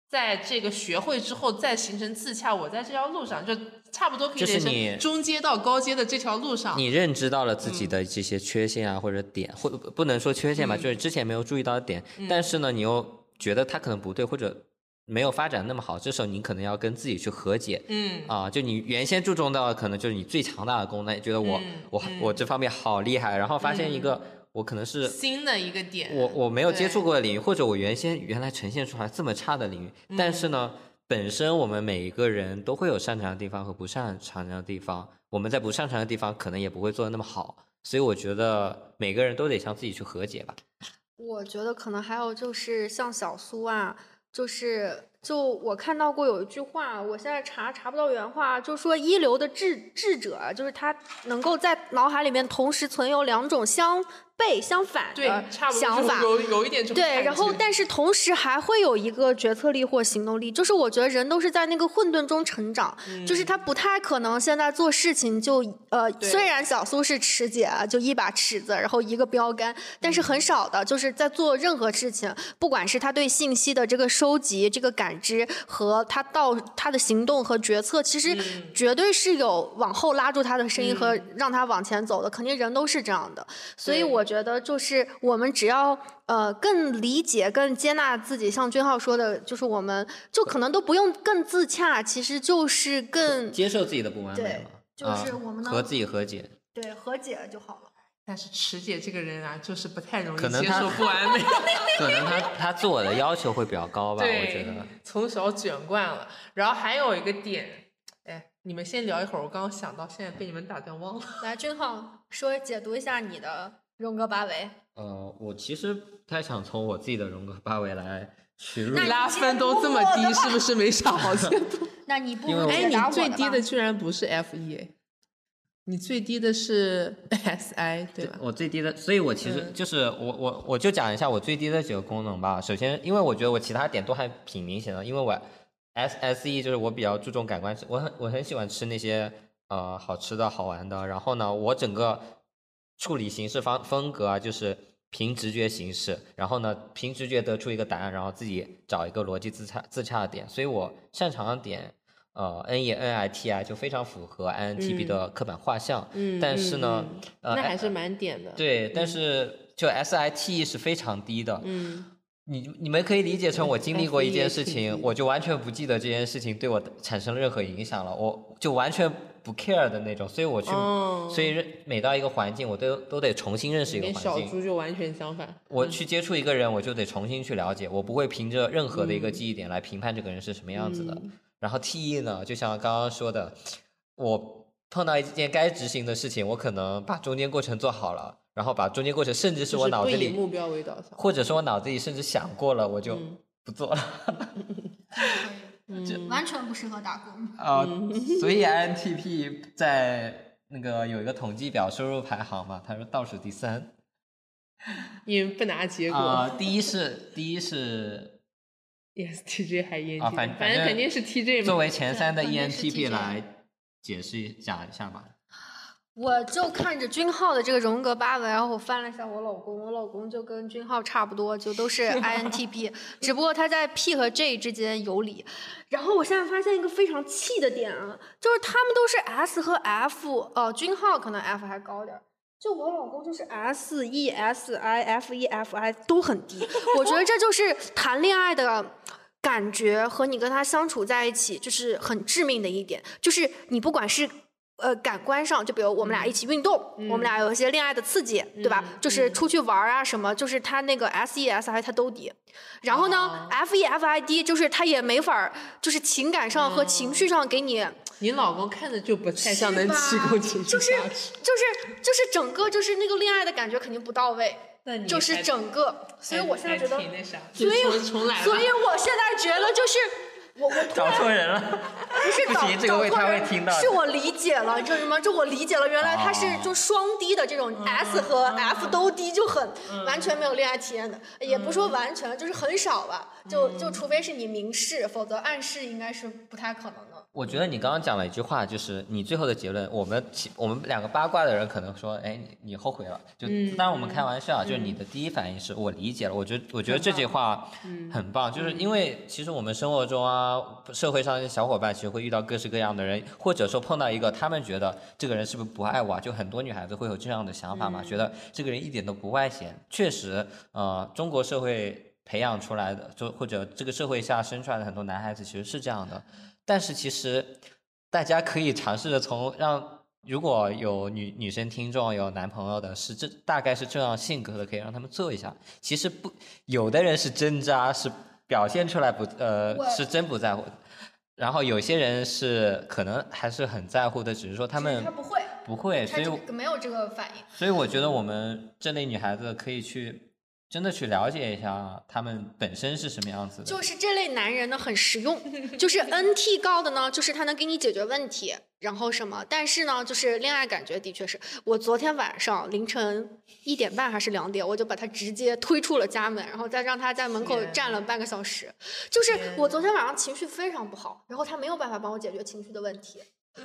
在这个学会之后再形成自洽。我在这条路上就差不多可以连成中阶到高阶的这条路上。你认知到了自己的这些缺陷啊，或者点，或不能说缺陷吧，就是之前没有注意到的点。但是呢，你又。觉得他可能不对，或者没有发展那么好，这时候你可能要跟自己去和解。嗯。啊，就你原先注重到的可能就是你最强大的功能，觉得我我我这方面好厉害，然后发现一个我可能是新的一个点，我我没有接触过的领域，或者我原先原来呈现出来这么差的领域，但是呢，本身我们每一个人都会有擅长的地方和不擅长的地方，我们在不擅长的地方可能也不会做的那么好，所以我觉得每个人都得向自己去和解吧。我觉得可能还有就是像小苏啊，就是就我看到过有一句话，我现在查查不到原话，就说一流的智智者，就是他能够在脑海里面同时存有两种相。背相反的想法，有有一点对，然后但是同时还会有一个决策力或行动力，就是我觉得人都是在那个混沌中成长，就是他不太可能现在做事情就呃，虽然小苏是池姐，就一把尺子，然后一个标杆，但是很少的，就是在做任何事情，不管是他对信息的这个收集、这个感知和他到他的行动和决策，其实绝对是有往后拉住他的声音和让他往前走的，肯定人都是这样的，所以我。觉得就是我们只要呃更理解、更接纳自己，像君浩说的，就是我们就可能都不用更自洽，其实就是更接受自己的不完美嘛，就是我们和自己和解，对，和解就好了。但是池姐这个人啊，就是不太容易接受不完美，可能她她自我的要求会比较高吧，我觉得从小卷惯了。然后还有一个点，哎，你们先聊一会儿，我刚刚想到，现在被你们打断忘了。来，君浩说解读一下你的。荣格八维，呃，我其实不太想从我自己的荣格八维来取入。拉分都这么低，是不是没啥好解读？那你不哎，你最低的居然不是 F E，你最低的是 S I 对吧？我最低的，所以我其实就是我我我就讲一下我最低的几个功能吧。首先，因为我觉得我其他点都还挺明显的，因为我 S S E 就是我比较注重感官，我很我很喜欢吃那些呃好吃的好玩的。然后呢，我整个。处理形式方风格啊，就是凭直觉行事，然后呢，凭直觉得出一个答案，然后自己找一个逻辑自洽自洽的点。所以我擅长的点，呃，N E N I T I 就非常符合 I N T P 的刻板画像。嗯，但是呢，呃，那还是蛮点的。对，但是就 S I T E 是非常低的。嗯，你你们可以理解成我经历过一件事情，我就完全不记得这件事情对我产生任何影响了，我就完全。不 care 的那种，所以我去，所以每到一个环境，我都都得重新认识一个环境。小猪就完全相反。我去接触一个人，我就得重新去了解，我不会凭着任何的一个记忆点来评判这个人是什么样子的。然后 T E 呢，就像刚刚说的，我碰到一件该执行的事情，我可能把中间过程做好了，然后把中间过程，甚至是我脑子里目标为导向，或者说我脑子里甚至想过了，我就不做了。完全不适合打工 啊，所以 INTP 在那个有一个统计表收入排行嘛，他说倒数第三，因为不拿结果。啊，第一是第一是 ESTJ 还 ENTP，啊，反反正肯定是 TJ 嘛。作为前三的 ENTP 来解释一讲一下吧。我就看着君浩的这个荣格八维，然后我翻了一下我老公，我老公就跟君浩差不多，就都是 INTP，只不过他在 P 和 J 之间游离。然后我现在发现一个非常气的点啊，就是他们都是 S 和 F，呃，君浩可能 F 还高点儿，就我老公就是 S、E、S、I、F、E、F、I 都很低。我觉得这就是谈恋爱的感觉和你跟他相处在一起，就是很致命的一点，就是你不管是。呃，感官上，就比如我们俩一起运动，我们俩有一些恋爱的刺激，对吧？就是出去玩啊什么，就是他那个 S E S I 他都低，然后呢 F E F I D 就是他也没法儿，就是情感上和情绪上给你，你老公看着就不太像能提供情绪？就是。就是就是整个就是那个恋爱的感觉肯定不到位，就是整个，所以我现在觉得所以所以我现在觉得就是我我突找然错人了。不是找不行这个会他会找错人听到是我理解了，你知道什么？就我理解了，原来他是哦就双低的这种 S 和 F 都低，就很完全没有恋爱体验的，也不说完全，就是很少吧。就就除非是你明示，否则暗示应该是不太可能的。我觉得你刚刚讲了一句话，就是你最后的结论，我们其我们两个八卦的人可能说，哎，你你后悔了。就当然我们开玩笑，就是你的第一反应是我理解了。我觉得我觉得这句话很棒，就是因为其实我们生活中啊，社会上的小伙伴其实会遇到各式各样的人，或者说碰到一个他们觉得这个人是不是不爱我啊？就很多女孩子会有这样的想法嘛，觉得这个人一点都不外显。确实，呃，中国社会培养出来的，就或者这个社会下生出来的很多男孩子其实是这样的。但是其实大家可以尝试着从让。如果有女女生听众有男朋友的，是这大概是这样性格的，可以让他们做一下。其实不，有的人是真渣，是表现出来不呃是真不在乎，然后有些人是可能还是很在乎的，只是说他们他不会，不会，所以没有这个反应。所以我觉得我们这类女孩子可以去真的去了解一下他们本身是什么样子的。就是这类男人呢很实用，就是 NT 高的呢，就是他能给你解决问题，然后什么，但是呢，就是恋爱感觉的确是我昨天晚上凌晨一点半还是两点，我就把他直接推出了家门，然后再让他在门口站了半个小时。就是我昨天晚上情绪非常不好，然后他没有办法帮我解决情绪的问题。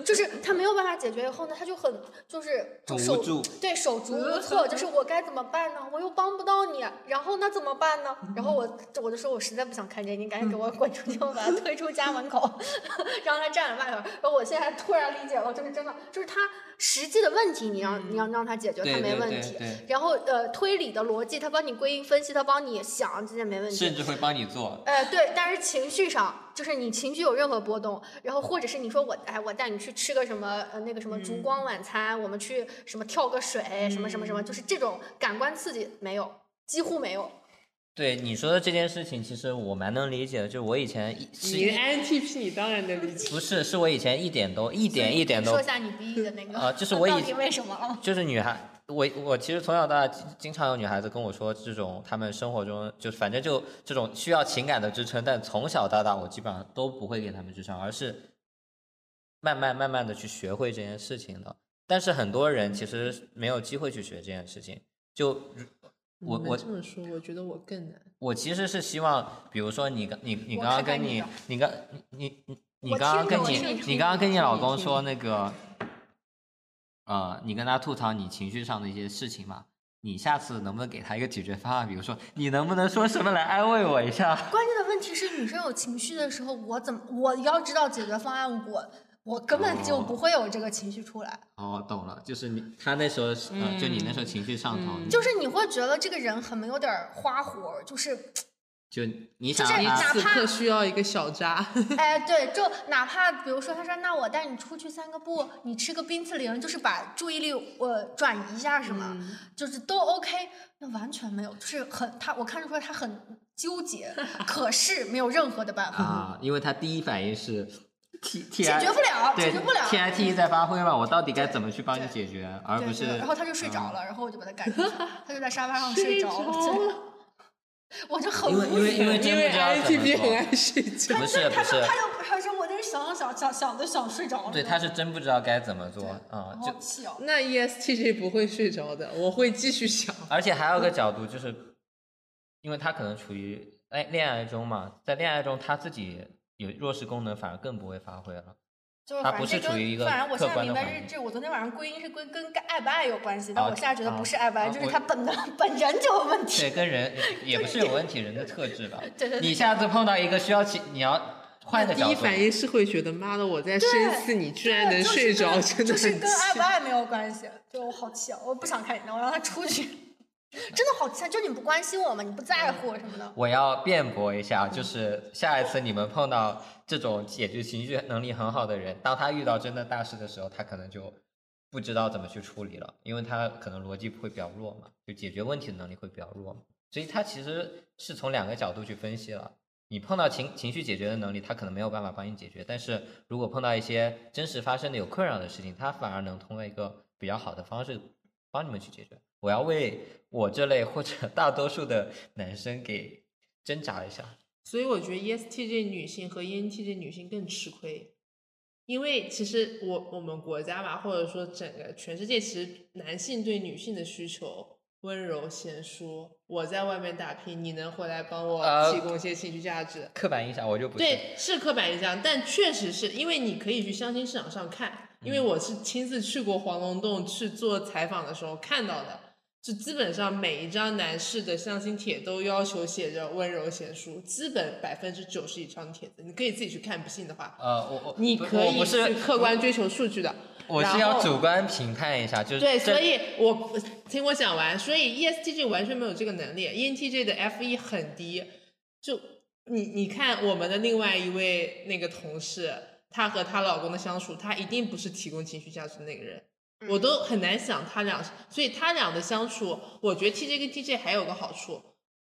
就是他没有办法解决以后呢，他就很就是就手无助对手足无措，就是我该怎么办呢？我又帮不到你，然后那怎么办呢？然后我我就说我实在不想看见你，赶紧给我滚出去，我把他推出家门口，让他站在外面。然后我现在突然理解了，就是真的，就是他实际的问题，你让你要让他解决，他没问题。然后呃，推理的逻辑，他帮你归因分析，他帮你想，这些没问题。甚至会帮你做。呃，对，但是情绪上，就是你情绪有任何波动，然后或者是你说我，哎，我带你去吃个什么，呃，那个什么烛光晚餐，我们去什么跳个水，什么什么什么，就是这种感官刺激没有，几乎没有。对你说的这件事情，其实我蛮能理解的。就是我以前一是你 INTP 你当然能理解。不是是我以前一点都一点一点都说一下你 B E 的那个，呃就是我以为什么啊？就是女孩，我我其实从小到大经经常有女孩子跟我说，这种她们生活中就反正就这种需要情感的支撑，但从小到大我基本上都不会给她们支撑，而是慢慢慢慢的去学会这件事情的。但是很多人其实没有机会去学这件事情，就我我这么说，我觉得我更难。我其实是希望，比如说你刚你你刚刚跟你你刚你你你刚刚跟你你刚刚跟你老公说那个，呃，你跟他吐槽你情绪上的一些事情嘛，你下次能不能给他一个解决方案？比如说，你能不能说什么来安慰我一下？关键的问题是，女生有情绪的时候，我怎么我要知道解决方案，我我根本就哦不会有这个情绪出来。哦，懂了，就是你他那时候就你那时候情绪上头，嗯就是你会觉得这个人很没有点儿花活，就是就你就是想让他此哪怕刻需要一个小渣。哎，对，就哪怕比如说，他说那我带你出去散个步，你吃个冰淇淋，就是把注意力呃转移一下，是吗？嗯就是都 OK，那完全没有，就是很他我看得出来他很纠结，可是没有任何的办法，啊，因为他第一反应是 T T 解决不了，解决不了。T I T 在发挥嘛，我到底该怎么去帮你解决，而不是然后他就睡着嗯了，然后我就把他赶出去，他就在沙发上睡着了，我就很因为无语。因为因为真因为不知道怎么 INTP 很爱睡觉。不是不是他就，他说我在这想想想想的想睡着了，对，他是真不知道该怎么做啊、就。那 E ESTJ 不会睡着的，我会继续想。而且还有个角度就是，因为他可能处于哎恋爱中嘛，在恋爱中他自己有弱势功能，反而更不会发挥了。就不反正这跟是处于一个反正我现在客观的环境明白是这，我昨天晚上归因是归跟爱不爱有关系，但啊我现在觉得啊不是爱不爱，啊就是他本能本人就有问题。对，跟人 也不是有问题，人的特质吧。对对对你下次碰到一个需要起，你要换个第角度。一反应是会觉得妈的，我在深思，你居然能睡着，真的就是。跟爱不爱没有关系，就我好气啊！我不想看见他，我让他出去。真的好像就你不关心我吗，你不在乎什么的。我要辩驳一下，就是下一次你们碰到这种解决情绪能力很好的人，当他遇到真的大事的时候，他可能就不知道怎么去处理了，因为他可能逻辑会比较弱嘛，就解决问题的能力会比较弱。所以他其实是从两个角度去分析了。你碰到情情绪解决的能力，他可能没有办法帮你解决；但是如果碰到一些真实发生的有困扰的事情，他反而能通过一个比较好的方式帮你们去解决。我要为我这类或者大多数的男生给挣扎一下。所以我觉得 ESTJ 女性和 ENTJ 女性更吃亏，因为其实我我们国家吧，或者说整个全世界，其实男性对女性的需求。温柔贤淑，我在外面打拼，你能回来帮我提供一些情绪价值？刻板印象我就不对，是刻板印象，但确实是因为你可以去相亲市场上看，因为我是亲自去过黄龙洞去做采访的时候看到的，就基本上每一张男士的相亲帖都要求写着温柔贤淑，基本百分之九十以上的帖子，你可以自己去看，不信的话，呃，我我你可以去客观追求数据的。我是要主观评判一下，就是对，所以我听我讲完，所以 ESTJ 完全没有这个能力，ENTJ 的 F1 很低，就你你看我们的另外一位那个同事，她和她老公的相处，她一定不是提供情绪价值的那个人，我都很难想他俩，所以他俩的相处，我觉得 TJ 跟 TJ 还有个好处，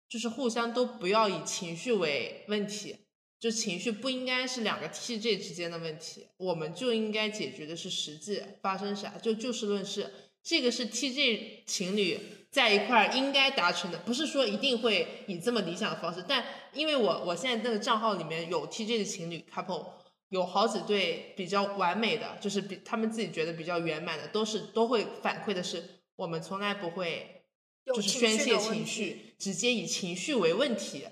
就是互相都不要以情绪为问题。就情绪不应该是两个 TJ 之间的问题，我们就应该解决的是实际发生啥，就就事论事。这个是 TJ 情侣在一块儿应该达成的，不是说一定会以这么理想的方式。但因为我我现在那个账号里面有 TJ 的情侣 couple，有好几对比较完美的，就是比他们自己觉得比较圆满的，都是都会反馈的是，我们从来不会就是宣泄情绪，直接以情绪为问题。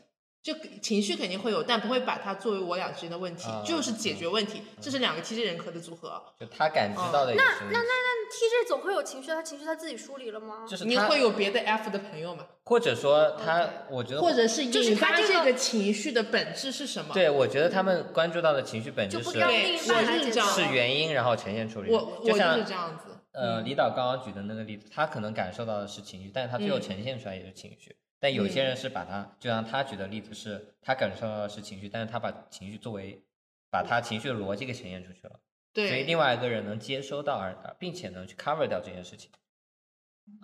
就情绪肯定会有，但不会把它作为我俩之间的问题，就是解决问题。这是两个 TJ 人格的组合。就他感知到的。那那那那 TJ 总会有情绪，他情绪他自己梳理了吗？就是你会有别的 F 的朋友吗？或者说他，我觉得，或者是引发这个情绪的本质是什么？对，我觉得他们关注到的情绪本质是，对，我是这样，是原因，然后呈现出来。我我就是这样子。呃，李导刚刚举的那个例子，他可能感受到的是情绪，但是他最后呈现出来也是情绪。但有些人是把他，就像他举的例子是，他感受到的是情绪，但是他把情绪作为，把他情绪的逻辑给呈现出去了。对。所以另外一个人能接收到而，并且能去 cover 掉这件事情。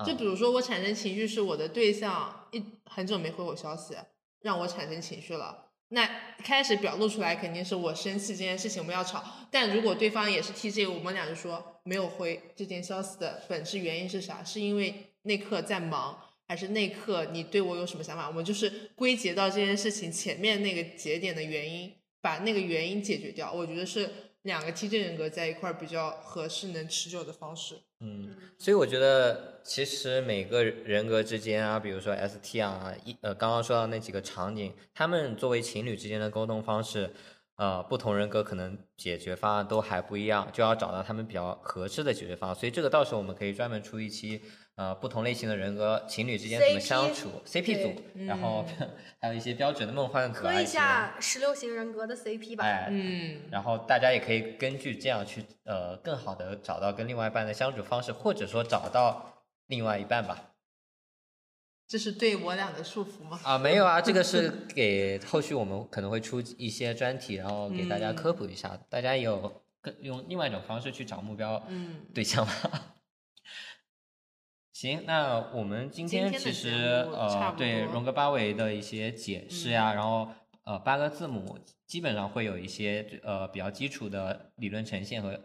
就比如说我产生情绪是我的对象一很久没回我消息，让我产生情绪了。那开始表露出来肯定是我生气这件事情我们要吵。但如果对方也是 TJ，我们俩就说没有回这件消息的本质原因是啥？是因为那刻在忙。还是那刻你对我有什么想法？我们就是归结到这件事情前面那个节点的原因，把那个原因解决掉。我觉得是两个 TJ 人格在一块儿比较合适、能持久的方式。嗯，所以我觉得其实每个人格之间啊，比如说 ST 啊，一呃刚刚说到那几个场景，他们作为情侣之间的沟通方式，呃，不同人格可能解决方案都还不一样，就要找到他们比较合适的解决方案。所以这个到时候我们可以专门出一期。呃，不同类型的人格情侣之间怎么相处？CP 组，然后 还有一些标准的梦幻可爱一下十六型人格的 CP 吧。哎，嗯，然后大家也可以根据这样去呃，更好的找到跟另外一半的相处方式，或者说找到另外一半吧。这是对我俩的束缚吗？啊，没有啊，这个是 给后续我们可能会出一些专题，然后给大家科普一下，大家也有更用另外一种方式去找目标对象吧。行，那我们今天其实呃，对荣格八维的一些解释呀，然后呃八个字母基本上会有一些呃比较基础的理论呈现和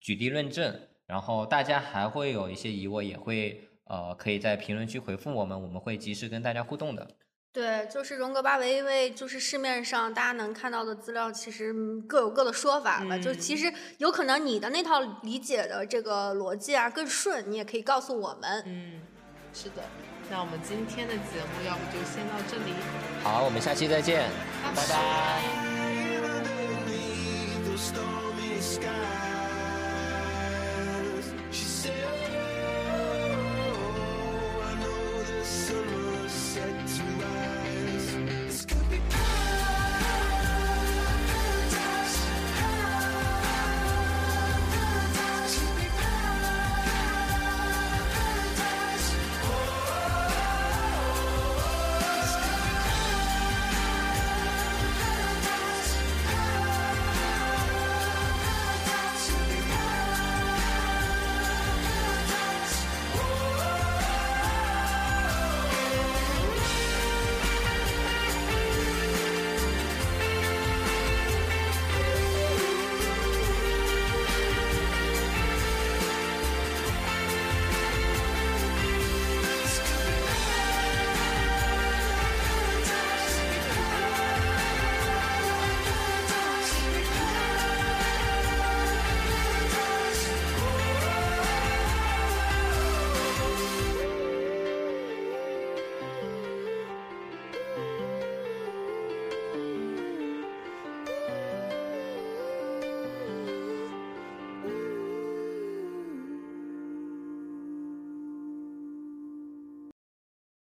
举例论证，然后大家还会有一些疑问，也会呃可以在评论区回复我们我们会及时跟大家互动的。对就是荣格八维因为就是市面上大家能看到的资料其实各有各的说法吧就其实有可能你的那套理解的这个逻辑啊更顺你也可以告诉我们嗯。是的那我们今天的节目要不就先到这里。好我们下期再见拜拜。